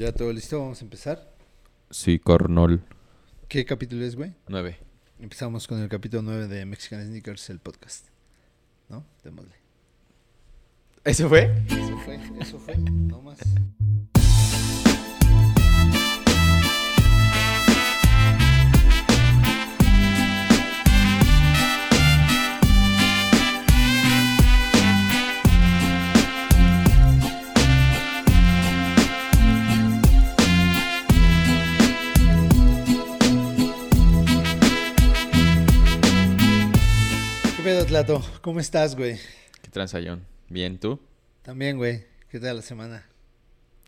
Ya todo listo, vamos a empezar. Sí, Cornol. ¿Qué capítulo es, güey? 9. Empezamos con el capítulo 9 de Mexican Sneakers, el podcast. ¿No? Démosle. ¿Eso fue? Eso fue, eso fue, no más. Pedo, Tlato? ¿Cómo estás, güey? ¿Qué transayón? Bien, ¿tú? También, güey. ¿Qué tal la semana?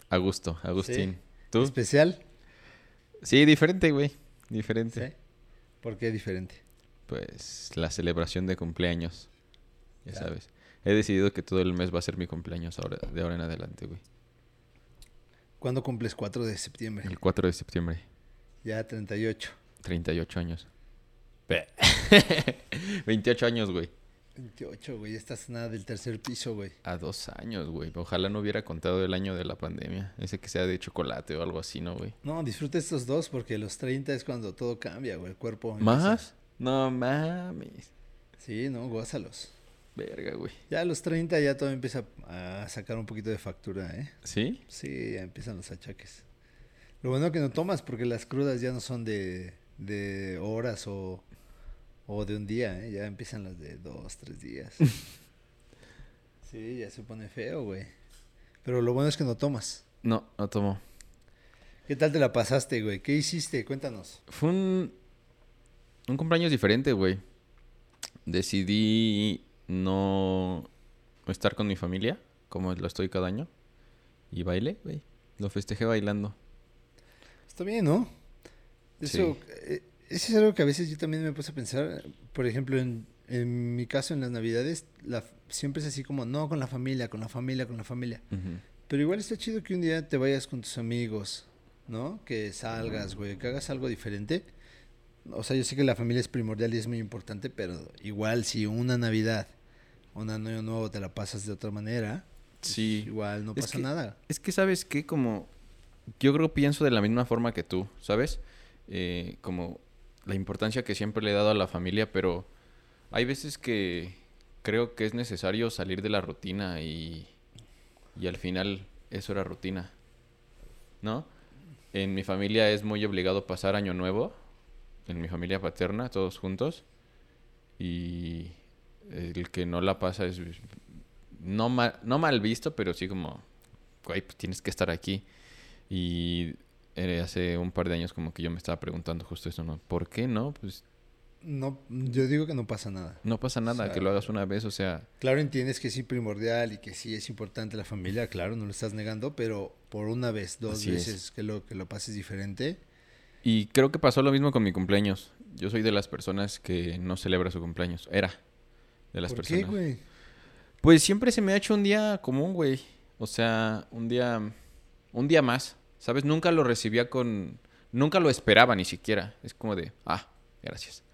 A gusto, Agustín. ¿Tú? ¿Especial? Sí, diferente, güey. Diferente. ¿Sí? ¿Por qué diferente? Pues la celebración de cumpleaños. Ya Claro. sabes. He decidido que todo el mes va a ser mi cumpleaños ahora, de ahora en adelante, güey. ¿Cuándo cumples 4 de septiembre? El 4 de septiembre. Ya 38. 38 años. 28 años, güey. 28, güey. Estás nada del tercer piso, güey. A dos años, güey. Ojalá no hubiera contado el año de la pandemia. Ese que sea de chocolate o algo así, ¿no, güey? No, disfruta estos dos porque los 30 es cuando todo cambia, güey. El cuerpo. empieza- ¿Más? No mames. Sí, no, gózalos. Verga, güey. Ya a los 30 ya todo empieza a sacar un poquito de factura, ¿eh? ¿Sí? Sí, ya empiezan los achaques. Lo bueno que no tomas porque las crudas ya no son de, de horas o, o de un día, ¿eh? Ya empiezan las de dos, tres días. sí, ya se pone feo, güey. Pero lo bueno es que no tomas. No, no tomo. ¿Qué tal te la pasaste, güey? ¿Qué hiciste? Cuéntanos. Fue un, un cumpleaños diferente, güey. Decidí no estar con mi familia, como lo estoy cada año. Y bailé, güey. Lo festejé bailando. Está bien, ¿no? Eso, eh, eso es algo que a veces yo también me puse a pensar. Por ejemplo, en, en mi caso, en las navidades, la, siempre es así como, no, con la familia, con la familia, con la familia. Pero igual está chido que un día te vayas con tus amigos, ¿no? Que salgas, güey, que hagas algo diferente. O sea, yo sé que la familia es primordial y es muy importante, pero igual si una Navidad, un año nuevo te la pasas de otra manera, pues Sí. igual no Es pasa que- nada. Es que, ¿sabes qué? Como... Yo creo pienso de la misma forma que tú, ¿sabes? Eh, como la importancia que siempre le he dado a la familia, pero hay veces que creo que es necesario salir de la rutina y, y al final eso era rutina, ¿no? En mi familia es muy obligado pasar año nuevo, en mi familia paterna, todos juntos, y el que no la pasa es no mal, no mal visto, pero sí como, güey, pues tienes que estar aquí. Y hace un par de años como que yo me estaba preguntando justo eso, ¿no? ¿Por qué no? Pues No, yo digo que no pasa nada. no pasa nada, O sea, que lo hagas una vez, o sea, Claro, entiendes que sí primordial y que sí es importante la familia, claro, no lo estás negando, pero por una vez, dos es. veces que lo que lo pases diferente, y creo que pasó lo mismo con mi cumpleaños. Yo soy de las personas que no celebra su cumpleaños. Era de las ¿por personas. qué, güey? Pues siempre se me ha hecho un día común, güey. O sea, un día un día más, ¿sabes? Nunca lo recibía con nunca lo esperaba ni siquiera. Es como de, ah, gracias.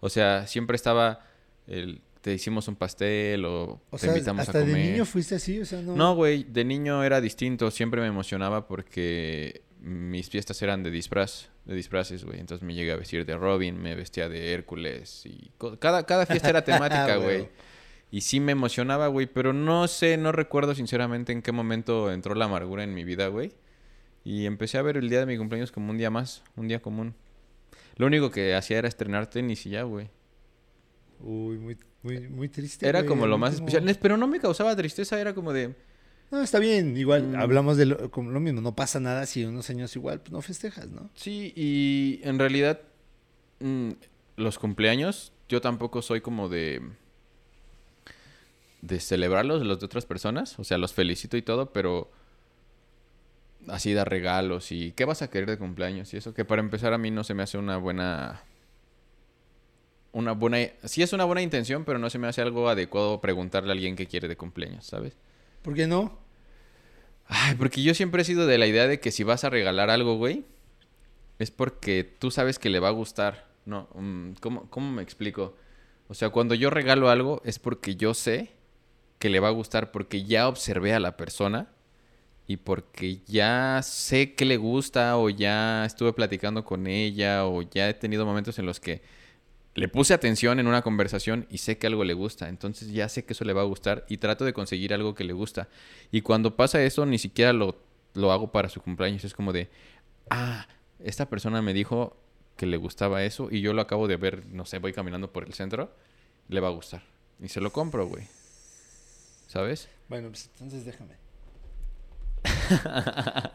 O sea, siempre estaba el te hicimos un pastel o, O te sea, invitamos hasta a de comer. niño fuiste así, o sea, no. No, güey, de niño era distinto, siempre me emocionaba porque mis fiestas eran de disfraz, de disfraces, güey. Entonces me llegué a vestir de Robin, me vestía de Hércules y cada, cada fiesta era temática, güey. Huevo. Y sí me emocionaba, güey, pero no sé, no recuerdo sinceramente en qué momento entró la amargura en mi vida, güey. Y empecé a ver el día de mi cumpleaños como un día más, un día común. Lo único que hacía era estrenar tenis y ya, güey. Uy, muy, muy, muy triste. Era güey, como lo más especial, pero no me causaba tristeza, era como de... No, está bien, igual Mm. hablamos de lo, como lo mismo, no pasa nada si unos años igual, pues no festejas, ¿no? Sí, y en realidad mm, los cumpleaños yo tampoco soy como de de celebrarlos los de otras personas, o sea, los felicito y todo, pero así dar regalos y qué vas a querer de cumpleaños y eso que para empezar a mí no se me hace una buena una buena sí es una buena intención, pero no se me hace algo adecuado preguntarle a alguien qué quiere de cumpleaños, ¿sabes? ¿Por qué no? Ay, porque yo siempre he sido de la idea de que si vas a regalar algo, güey, es porque tú sabes que le va a gustar. No, mm, ¿cómo, ¿cómo me explico? O sea, cuando yo regalo algo es porque yo sé que le va a gustar, porque ya observé a la persona y porque ya sé que le gusta o ya estuve platicando con ella o ya he tenido momentos en los que le puse atención en una conversación y sé que algo le gusta, entonces ya sé que eso le va a gustar y trato de conseguir algo que le gusta. Y cuando pasa eso, ni siquiera lo, lo hago para su cumpleaños, es como de, ah, esta persona me dijo que le gustaba eso y yo lo acabo de ver, no sé, voy caminando por el centro, le va a gustar. Y se lo compro, güey. ¿Sabes? Bueno, pues entonces déjame.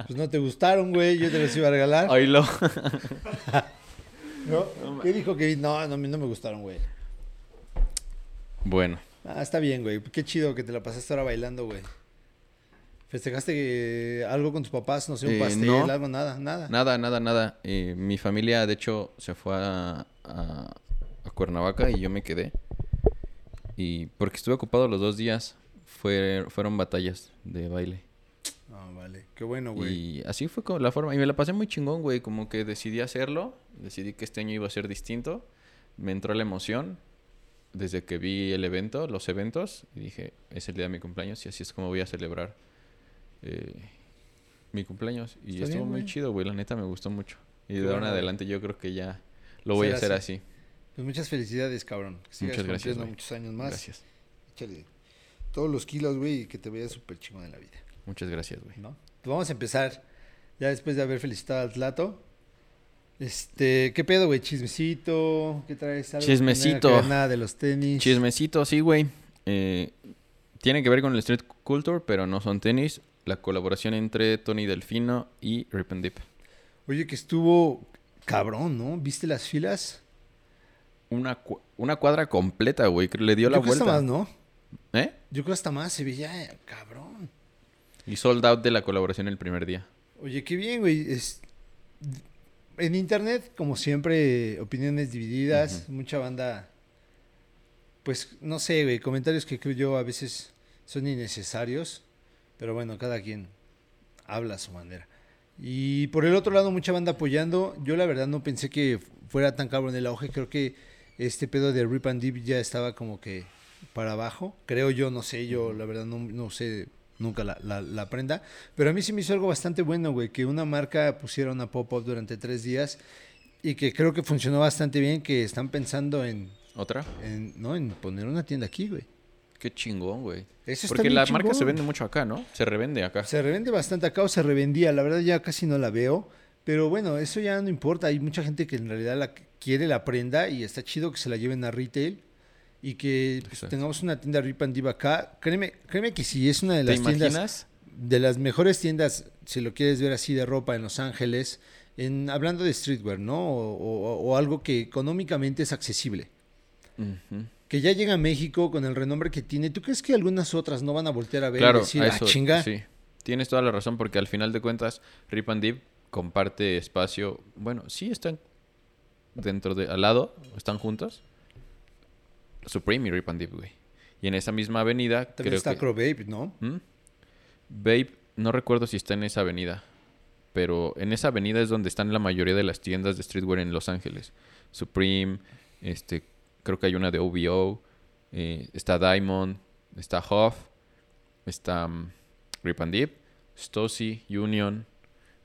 Pues no te gustaron, güey. Yo te los iba a regalar. Oílo. ¿No? ¿Qué dijo que no, no, no me gustaron, güey? Bueno. Ah, está bien, güey. Qué chido que te la pasaste ahora bailando, güey. ¿Festejaste eh, algo con tus papás? No sé, un Eh, pastel, no. algo, nada, nada. Nada, nada, nada. Eh, mi familia, de hecho, se fue a, a- a Cuernavaca y yo me quedé. Y porque estuve ocupado los dos días, fue, fueron batallas de baile. Ah, vale. Qué bueno, güey. Y así fue como la forma. Y me la pasé muy chingón, güey. Como que decidí hacerlo. Decidí que este año iba a ser distinto. Me entró la emoción desde que vi el evento, los eventos. Y dije, es el día de mi cumpleaños y así es como voy a celebrar eh, mi cumpleaños. Y Está estuvo bien, muy güey. chido, güey. La neta me gustó mucho. Y de ahora en bueno, adelante yo creo que ya lo voy a hacer así. así. Pues muchas felicidades, cabrón. Que sigas Muchas gracias, muchos años más. Gracias. Échale todos los kilos, güey, y que te veas súper chingón en la vida, Muchas gracias, güey. ¿no? Pues vamos a empezar, ya después de haber felicitado al Tlato. Este, ¿qué pedo, güey? Chismecito, ¿qué traes? ¿Algo Chismecito. Nada de los tenis. Chismecito, sí, güey. Eh, tiene que ver con el street culture, pero no son tenis. La colaboración entre Tony Delfino y Rip and Dip. Oye, que estuvo cabrón, ¿no? ¿Viste las filas? Una, cu- una cuadra completa, güey, le dio la Yo creo vuelta. hasta más, ¿no? ¿Eh? Yo creo hasta más, se veía eh, cabrón. Y sold out de la colaboración el primer día. Oye, qué bien, güey. Es... En internet, como siempre, opiniones divididas, mucha banda, pues, no sé, güey, comentarios que creo yo a veces son innecesarios, pero bueno, cada quien habla a su manera. Y por el otro lado, mucha banda apoyando. Yo la verdad no pensé que fuera tan cabrón el auge. Creo que este pedo de Rip and Dip ya estaba como que para abajo. Creo yo, no sé, yo la verdad no, no sé nunca la, la, la prenda. Pero a mí sí me hizo algo bastante bueno, güey, que una marca pusiera una pop-up durante tres días y que creo que funcionó bastante bien, que están pensando en, ¿Otra? en, ¿no? en poner una tienda aquí, güey. Qué chingón, güey. Eso Porque la marca se vende mucho acá, ¿no? Se revende acá. Se revende bastante acá o se revendía. La verdad ya casi no la veo. Pero bueno, eso ya no importa. Hay mucha gente que en realidad la quiere la prenda y está chido que se la lleven a retail y que pues, tengamos una tienda Rip and Div acá. Créeme, créeme que sí, es una de ¿Te las tiendas, imaginas? de las mejores tiendas, si lo quieres ver así, de ropa en Los Ángeles, en, hablando de streetwear, ¿no? O, o- o algo que económicamente es accesible. Que ya llega a México con el renombre que tiene. ¿Tú crees que algunas otras no van a voltear a ver Claro, y decir, a ah, eso, chinga? sí. Tienes toda la razón porque al final de cuentas Rip and Dip comparte espacio. Bueno, sí están dentro de al lado, están juntos. Supreme y Rip and Dip, güey. Y en esa misma avenida También creo está que Crow Babe, ¿no? ¿Mm? Babe, no recuerdo si está en esa avenida, pero en esa avenida es donde están la mayoría de las tiendas de streetwear en Los Ángeles. Supreme, este, creo que hay una de OVO, eh, está Diamond, está Huff, está mm, Rip and Dip, Stossy, Union,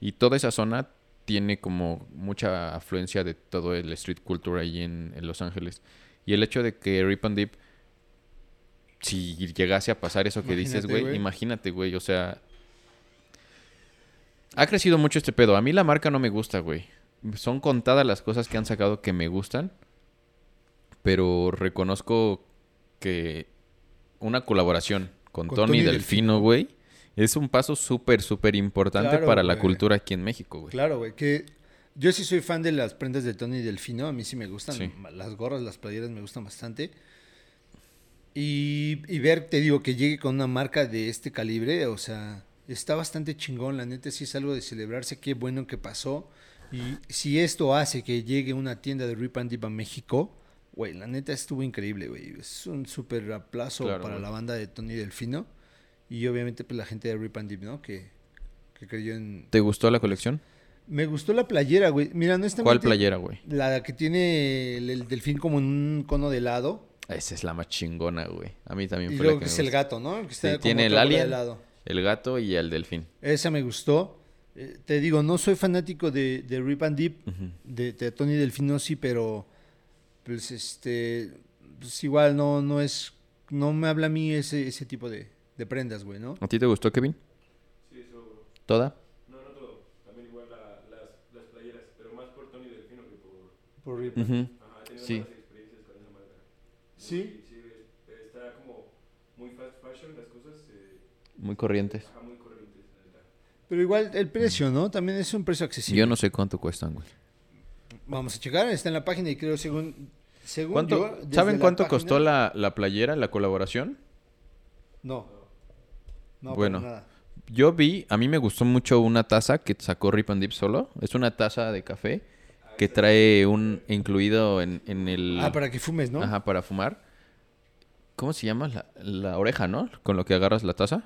y toda esa zona tiene como mucha afluencia de todo el street culture ahí en, en Los Ángeles. Y el hecho de que Rip and Dip, si llegase a pasar eso que dices, Imagínate, güey, güey. imagínate, güey, o sea... Ha crecido mucho este pedo. A mí la marca no me gusta, güey. Son contadas las cosas que han sacado que me gustan. Pero reconozco que una colaboración con, Con Tony, Tony Delfino, güey, es un paso súper, súper importante Claro, para la cultura aquí en México, güey. Claro, güey, que yo sí soy fan de las prendas de Tony Delfino, a mí sí me gustan, Sí. las gorras, las playeras me gustan bastante. Y, y ver, te digo, que llegue con una marca de este calibre, o sea, está bastante chingón, la neta sí es algo de celebrarse, qué bueno que pasó. Y si esto hace que llegue una tienda de Rip and Dip a México, güey, la neta estuvo increíble, güey. Es un súper aplauso Claro, para güey. la banda de Tony Delfino. Y obviamente pues la gente de Rip and Dip, ¿no? Que, que creyó en, ¿Te gustó la colección? Me gustó la playera, güey. Mira, no está ¿Cuál playera, güey? La que tiene el, el delfín como en un cono de helado. Esa es la más chingona, güey. A mí también Y fue la que que es el gato, ¿no? Que está Sí, como tiene el alien. helado. El gato y el delfín. Esa me gustó. Eh, te digo, no soy fanático de, de Rip and Deep, de, de Tony Delfino sí, pero pues este, pues igual no, no es, no me habla a mí ese, ese tipo de, de prendas, güey, ¿no? ¿A ti te gustó, Kevin? Sí, eso. ¿Toda? No, no todo. También igual la- las, las playeras, pero más por Tony Delfino que por. He tenido Sí. malas experiencias con esa marca. ¿Sí? Sí, es- está como muy fast fashion las cosas. eh, Muy corrientes. ajá, muy corrientes. Pero igual el precio, ¿no? También es un precio accesible. Yo no sé cuánto cuestan, güey. Vamos a checar, está en la página y creo según, según ¿Cuánto, yo, desde ¿Saben la cuánto página- costó la, la playera, la colaboración? No. No, Bueno. para nada. Yo vi, a mí me gustó mucho una taza que sacó Rip and Dip solo. Es una taza de café que trae un incluido en, en el... Ah, para que fumes, ¿no? Ajá, para fumar. ¿Cómo se llama? La, la oreja, ¿no? Con lo que agarras la taza.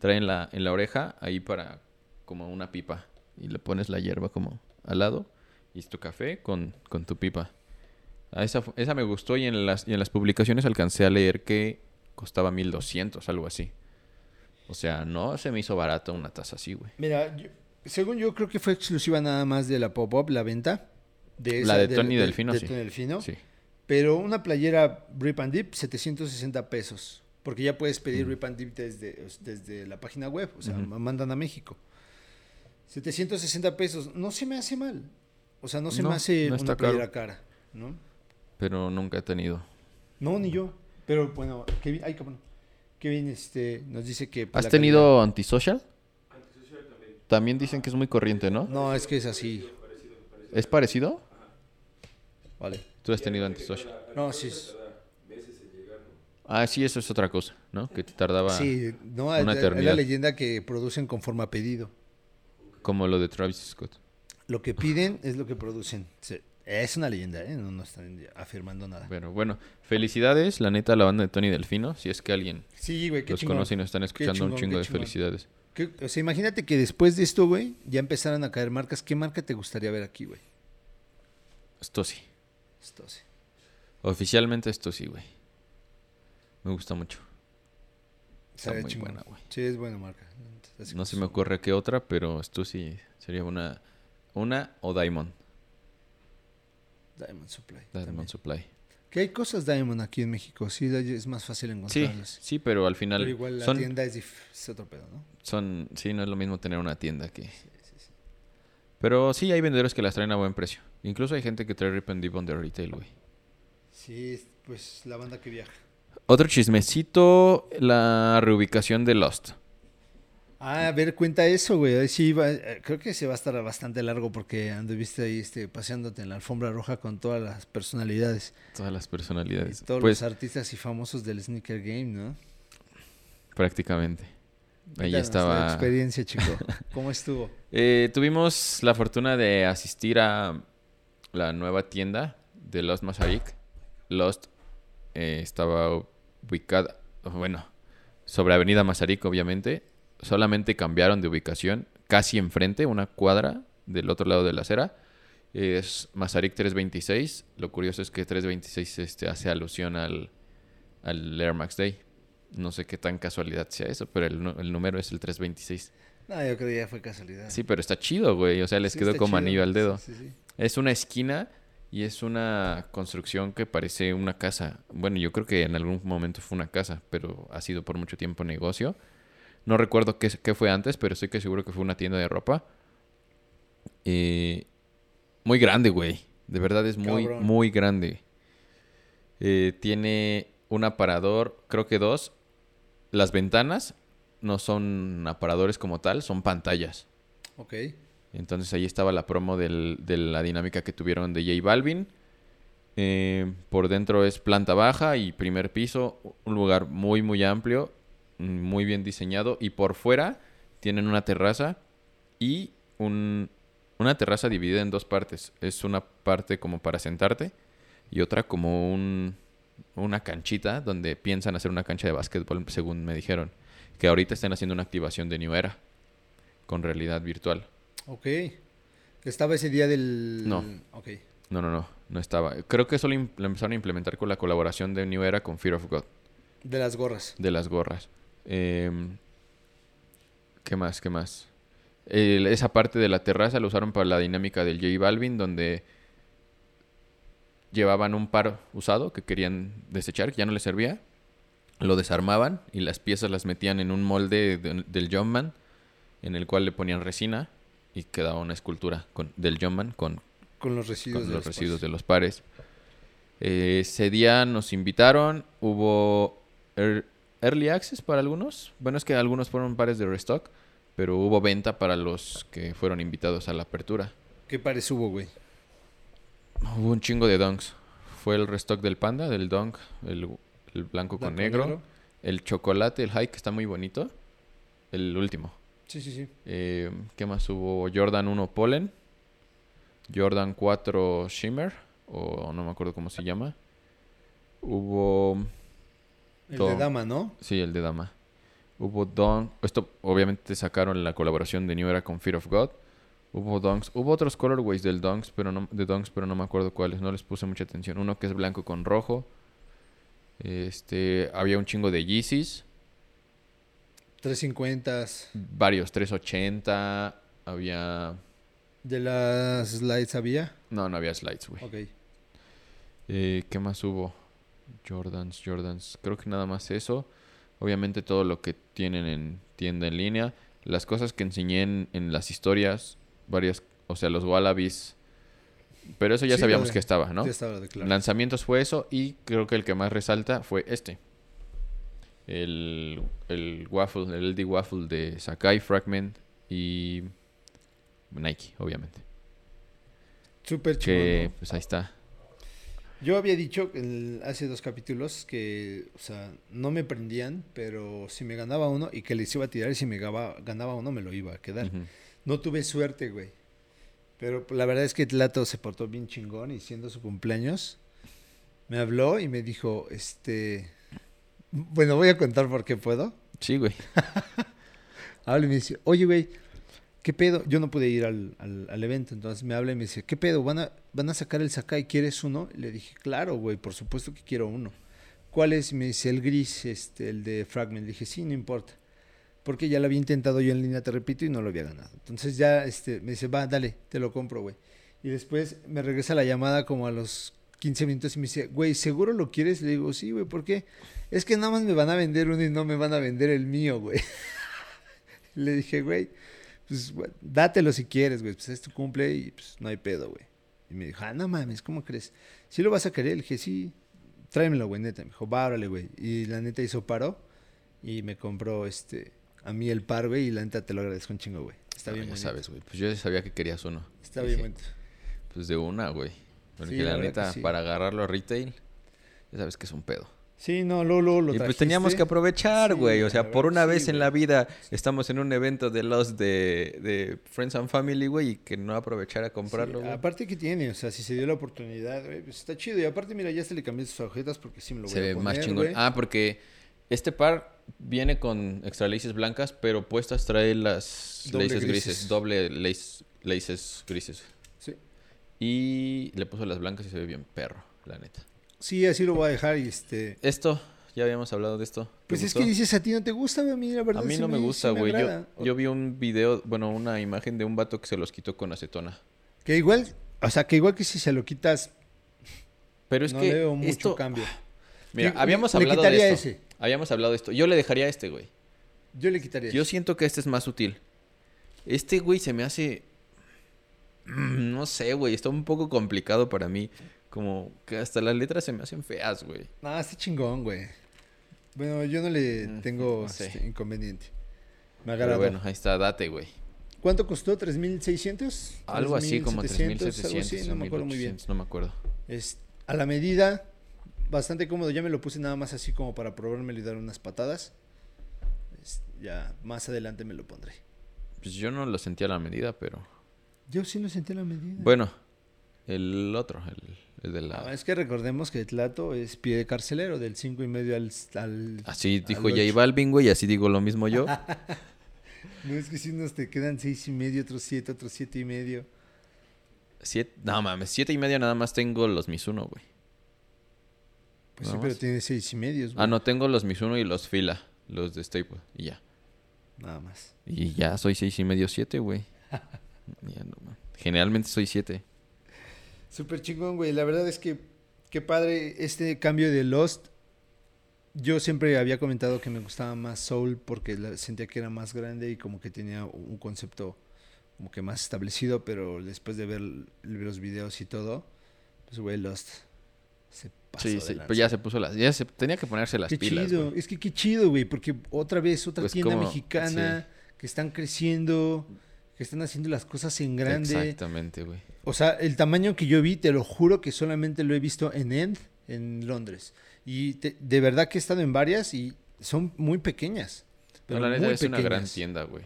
Trae en la, en la oreja ahí para como una pipa. Y le pones la hierba como al lado. Y es tu café con, con tu pipa. A esa, fu- esa me gustó y en, las, y en las publicaciones alcancé a leer que costaba 1200, algo así. O sea, no se me hizo barato una taza así, güey. Mira, yo- según yo creo que fue exclusiva nada más de la Pop-Up, la venta. De La de Tony Delfino, de sí. Tony Delfino. Sí. Pero una playera Rip and Dip, 760 pesos. Porque ya puedes pedir Mm. Rip and Dip desde, desde la página web. O sea, mandan a México. 760 pesos. No se me hace mal. O sea, no se No, me hace no una playera cara. ¿no? Pero nunca he tenido. No, ni yo. Pero bueno, Kevin, ay. Kevin este, nos dice que... ¿Has tenido? Antisocial también. Dicen que es muy corriente, ¿no? No, es que es así. ¿Es parecido? Vale. Tú has tenido antisocial. No, sí. Ah, sí, eso es otra cosa, ¿no? Que te tardaba Sí, no, una es, eternidad. la leyenda que producen conforme a pedido. como lo de Travis Scott. Lo que piden es lo que producen. Sí, Es una leyenda, ¿eh? No, no están afirmando nada. Pero bueno, felicidades, la neta, a la banda de Tony Delfino. Si es que alguien Sí, güey, qué los chingón. conoce y nos están escuchando, un chingo de chingón. felicidades. ¿Qué- o sea, imagínate que después de esto, güey, ya empezaran a caer marcas. ¿Qué marca te gustaría ver aquí, güey? Esto sí. Esto sí. Oficialmente esto sí, güey. Me gusta mucho. Está Estaría muy chingón. buena, güey. Sí, es buena marca. Así No se me ocurre qué otra, pero esto sí sería una, una o Diamond. Diamond Supply. Diamond también. Supply. Que hay cosas Diamond aquí en México. Sí, es más fácil Sí, encontrarlas. sí, pero al final Pero igual la son, tienda es, es otro pedo, ¿no? son, sí, no es lo mismo tener una tienda que... Pero sí hay vendedores que las traen a buen precio. Incluso hay gente que trae Rip and Dip on the retail, güey. Sí, es, pues la banda que viaja. Otro chismecito, la reubicación de Lost. Ah, a ver, cuenta eso, güey. Sí, va- eh, creo que se va a estar bastante largo porque anduviste ahí este, paseándote en la alfombra roja con todas las personalidades. Todas las Y personalidades. todos Pues los artistas y famosos del sneaker game, ¿no? prácticamente. Ahí Cuéntanos La estaba. experiencia, chico. ¿Cómo estuvo? Eh, tuvimos la fortuna de asistir a la nueva tienda de Lost Masaryk. Lost eh, estaba ubicada, bueno, sobre Avenida Masaryk, obviamente. Solamente cambiaron de ubicación casi enfrente, una cuadra del otro lado de la acera. Es Masaryk 326. Lo curioso es que 326 este, hace alusión al, al Air Max Day. No sé qué tan casualidad sea eso, pero el, número es el 326. No, yo creo que ya fue casualidad. Sí, pero está chido, güey. O sea, les Sí, quedó como chido. anillo al dedo. Sí, sí, sí. Es una esquina y es una construcción que parece una casa. Bueno, yo creo que en algún momento fue una casa, pero ha sido por mucho tiempo negocio. No recuerdo qué, qué fue antes, pero estoy que seguro que fue una tienda de ropa. Eh, muy grande, güey. De verdad es muy, Cabrón. muy grande. Eh, tiene un aparador, creo que dos. Las ventanas no son aparadores como tal, son pantallas. Ok. Entonces ahí estaba la promo del- de la dinámica que tuvieron de J Balvin. Eh, por dentro es planta baja y primer piso, un lugar muy muy amplio, muy bien diseñado. Y por fuera tienen una terraza y un- una terraza dividida en dos partes. Es una parte como para sentarte y otra como un, una canchita donde piensan hacer una cancha de básquetbol, según me dijeron. Que ahorita están haciendo una activación de New Era con realidad virtual. Ok. ¿Estaba ese día del...? No. Ok. No, no, no, no estaba. Creo que eso lo, lo empezaron a implementar con la colaboración de New Era con Fear of God, De las gorras. de las gorras. Eh, ¿Qué más? ¿Qué más? Esa parte de la terraza la usaron para la dinámica del J Balvin, donde llevaban un par usado que querían desechar, que ya no les servía. Lo desarmaban y las piezas las metían en un molde de- del Jumpman, en el cual le ponían resina y quedaba una escultura con, del Jumpman con Con los residuos. con de los los residuos de pares. los pares. Eh, ese día nos invitaron, hubo ear- early access para algunos. Bueno, es que algunos fueron pares de restock, pero hubo venta para los que fueron invitados a la apertura. ¿Qué pares hubo, güey? Hubo un chingo de donks. Fue el restock del panda, del donk, el, el blanco con negro, el chocolate, el high que está muy bonito, el último. Sí, sí, sí. Eh, ¿Qué más hubo? Jordan 1 Pollen. Jordan 4 Shimmer. O no me acuerdo cómo se llama. Hubo... El de dama, ¿no? Sí, el de Dama. Hubo Don... Esto obviamente sacaron la colaboración de New Era con Fear of God. Hubo Donks. Hubo otros colorways del Donks, pero no, de Donks, pero no me acuerdo cuáles. No les puse mucha atención. Uno que es blanco con rojo. Este... Había un chingo de Yeezys. 350. Varios. 380. Había... ¿De las slides había? No, no había slides, güey. Ok. Eh, ¿Qué más hubo? Jordans, Jordans. Creo que nada más eso. Obviamente todo lo que tienen en tienda en línea. Las cosas que enseñé en, en las historias. Varias, o sea, los Wallabies. Pero eso ya Sí, sabíamos de- que estaba, ¿no? Ya estaba claro. Lanzamientos fue eso. Y creo que el que más resalta fue este. El, el waffle, el LD waffle de Sakai Fragment y Nike, obviamente. Súper chido. Que pues ahí está. Yo había dicho el- hace dos capítulos que, o sea, no me prendían, pero si me ganaba uno y que les iba a tirar y si me ganaba, ganaba uno me lo iba a quedar. No tuve suerte, güey. Pero la verdad es que Tlato se portó bien chingón y siendo su cumpleaños, me habló y me dijo, este... Bueno, voy a contar por qué puedo. Sí, güey. Habla y me dice, oye, güey, ¿qué pedo? Yo no pude ir al, al- evento, entonces me habla y me dice, ¿qué pedo? ¿Van a, van a sacar el Sakai? ¿Quieres uno? Y le dije, claro, güey, por supuesto que quiero uno. ¿Cuál es? Me dice, el gris, este, el de Fragment. Le dije, sí, no importa. Porque ya lo había intentado yo en línea, te repito, y no lo había ganado. Entonces ya este, me dice, va, dale, te lo compro, güey. Y después me regresa la llamada como a los 15 minutos y me dice, güey, ¿seguro lo quieres? Le digo, sí, güey, ¿por qué? Es que nada más me van a vender uno y no me van a vender el mío, güey. Le dije, güey, pues güey, dátelo si quieres, güey. Pues es tu cumple y pues no hay pedo, güey. Y me dijo, ah, no mames, ¿cómo crees? ¿Sí lo vas a querer? Le dije, sí, tráemelo, güey, neta. Me dijo, va, órale, güey. Y la neta hizo paro y me compró este a mí el par, güey. Y la neta te lo agradezco un chingo, güey. Está Ah, bien, ya sabes, güey. Pues yo ya sabía que querías uno. Está Dije, bien, bonito. Pues de una, güey. Porque Sí, la, neta, sí. para agarrarlo a retail, ya sabes que es un pedo. Sí, no, luego lo y pues teníamos que aprovechar, Sí, güey. o sea, por una sí, vez en la vida estamos en un evento de los de, de Friends and Family, güey, y que no aprovechar a comprarlo, Sí, aparte que tiene, o sea, si se dio la oportunidad, güey, pues está chido. Y aparte, mira, ya se le cambié sus agujetas porque sí me lo voy Se a ve poner, más chingón. Ah, porque este par viene con extra laces blancas, pero puestas trae las Doble laces grises. grises. Doble lace- laces grises. Sí. Y le puso las blancas y se ve bien perro, la neta. Sí, así lo voy a dejar y este... Esto, ya habíamos hablado de esto. ¿Te Pues es que dices, a ti no te gusta, a mí la verdad A mí sí no me gusta, güey. yo, vi un video, bueno, una imagen de un vato que se los quitó con acetona. Que igual, o sea, que igual que si se lo quitas, Pero es no que veo mucho esto- cambio. Mira, habíamos le hablado de esto. ese. Habíamos hablado de esto. Yo le dejaría este, güey. Yo le quitaría Yo ese. siento que este es más sutil. Este, güey, se me hace... Mm, No sé, güey. Está un poco complicado para mí. Como que hasta las letras se me hacen feas, güey. No, está chingón, güey. Bueno, yo no le Mm, tengo no sé. este, inconveniente. Me Pero agradó. bueno, ahí está. Date, güey. ¿Cuánto costó? ¿3.600? Algo así como 3.700, 3.700 algo así, no me acuerdo muy bien. 1.800, No me acuerdo. Es a la medida, bastante cómodo. Ya me lo puse nada más así como para probármelo y dar unas patadas. Es- ya más adelante me lo pondré. Pues yo no lo sentí a la medida, pero... Yo sí lo sentí a la medida. Bueno, el otro, el, el de la... Ah, es que recordemos que Tlato es pie de carcelero, del 5 y medio al... al Así al dijo J. Balvin, güey, y así digo lo mismo yo. No, es que si unos te quedan seis y medio, otros siete, otros siete y medio. Siete, no mames, siete y medio nada más tengo los Mizuno, güey. Pues sí, pero más. tiene seis y medios. Ah, no, tengo los Mizuno y los Fila, los de Staple, y ya. nada más. Y ya soy seis y medio, siete, güey. Ya no, man. Generalmente soy siete. Súper chingón, güey. La verdad es que qué padre este cambio de Lost. Yo siempre había comentado que me gustaba más Soul porque la- sentía que era más grande y como que tenía un concepto como que más establecido, pero después de ver los videos y todo, pues güey, Lost se pasó Sí, sí. lanza. Pues ya se puso las. Ya se tenía que ponerse las Qué pilas. chido, güey. es que qué chido, güey, porque otra vez otra Pues tienda como- mexicana que están creciendo, que están haciendo las cosas en grande. Exactamente, güey. O sea, el tamaño que yo vi, te lo juro que solamente lo he visto en End, en Londres. Y te- de verdad que he estado en varias y son muy pequeñas. Pero No, la neta es una gran tienda, güey.